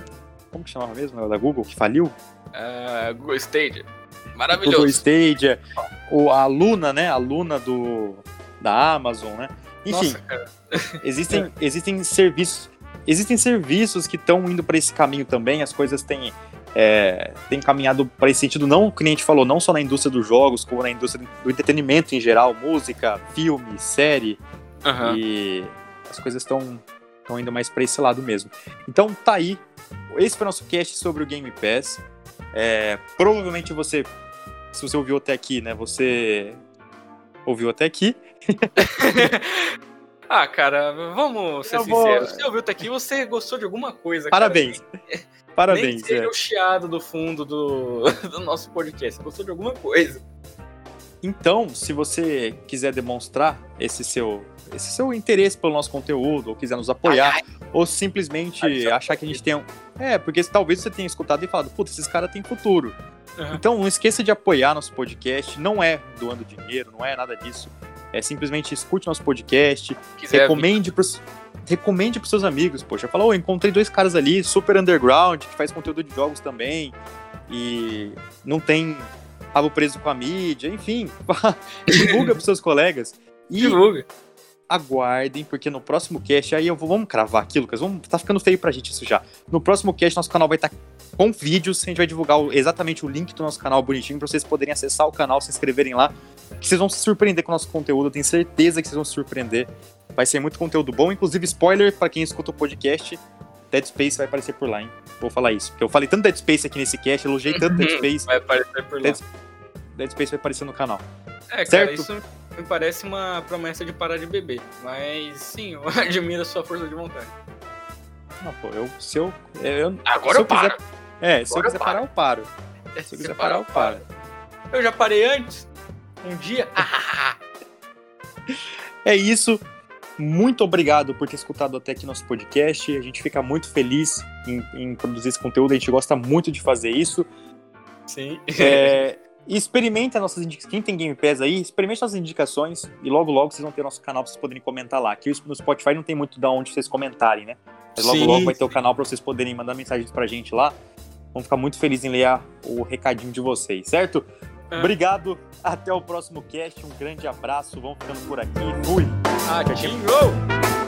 Como que chamava mesmo? Da Google, que faliu? Uh, Google Stadia. Maravilhoso. Google Stadia. O, a Luna, né? A Luna do, da Amazon, né? Enfim, Nossa, <laughs> existem, existem serviços. Existem serviços que estão indo para esse caminho também, as coisas têm é, tem caminhado para esse sentido, não, como a gente falou, não só na indústria dos jogos, como na indústria do entretenimento em geral, música, filme, série. Uhum. E as coisas estão indo mais para esse lado mesmo. Então tá aí. Esse foi o nosso cast sobre o Game Pass. É, provavelmente você, se você ouviu até aqui, né? Você ouviu até aqui. <laughs> ah, cara, vamos ser Eu sinceros. Vou... Você ouviu até aqui, você gostou de alguma coisa. Parabéns. Cara. <laughs> Parabéns. Nem seja é. o chiado do fundo do, <laughs> do nosso podcast. Gostou de alguma coisa. Então, se você quiser demonstrar esse seu, esse seu interesse pelo nosso conteúdo, ou quiser nos apoiar, ai, ai. ou simplesmente ai, achar que a gente tem um. É, porque talvez você tenha escutado e falado, putz, esses caras têm futuro. Uhum. Então, não esqueça de apoiar nosso podcast. Não é doando dinheiro, não é nada disso. É simplesmente escute nosso podcast, Quiser recomende pros recomende pros seus amigos, poxa. Fala, oh, encontrei dois caras ali, super underground, que faz conteúdo de jogos também, e não tem rabo preso com a mídia, enfim. <laughs> divulga pros seus colegas. E divulga. Aguardem, porque no próximo cast, aí eu vou, vamos cravar aqui, Lucas, vamos, tá ficando feio pra gente isso já. No próximo cast, nosso canal vai estar tá com vídeos, a gente vai divulgar exatamente o link do nosso canal bonitinho pra vocês poderem acessar o canal, se inscreverem lá, que vocês vão se surpreender com o nosso conteúdo, eu tenho certeza que vocês vão se surpreender. Vai ser muito conteúdo bom, inclusive spoiler para quem escuta o podcast, Dead Space vai aparecer por lá, hein? Vou falar isso. Porque eu falei tanto Dead Space aqui nesse cast, elogiei tanto Dead. <laughs> Space. Vai aparecer por lá. Dead, Dead Space vai aparecer no canal. É, certo? cara, isso me parece uma promessa de parar de beber. Mas sim, eu <laughs> admiro a sua força de vontade. Não, pô, eu, se eu. eu Agora se eu, paro. Quiser, é, Agora se eu quiser parar, eu paro. É, se eu quiser parar, eu paro. Eu já parei antes. Um dia. <laughs> é isso. Muito obrigado por ter escutado até aqui nosso podcast. A gente fica muito feliz em, em produzir esse conteúdo. A gente gosta muito de fazer isso. Sim. É, <laughs> e experimente as nossas indicações. Quem tem Game Pass aí, experimente nossas indicações e logo logo vocês vão ter nosso canal para vocês poderem comentar lá. Aqui no Spotify não tem muito da onde vocês comentarem, né? Mas logo Sim. logo vai ter o canal para vocês poderem mandar mensagens pra gente lá. Vamos ficar muito felizes em ler o recadinho de vocês, certo? É. Obrigado, até o próximo cast. Um grande abraço. Vamos ficando por aqui. Fui. Adiós.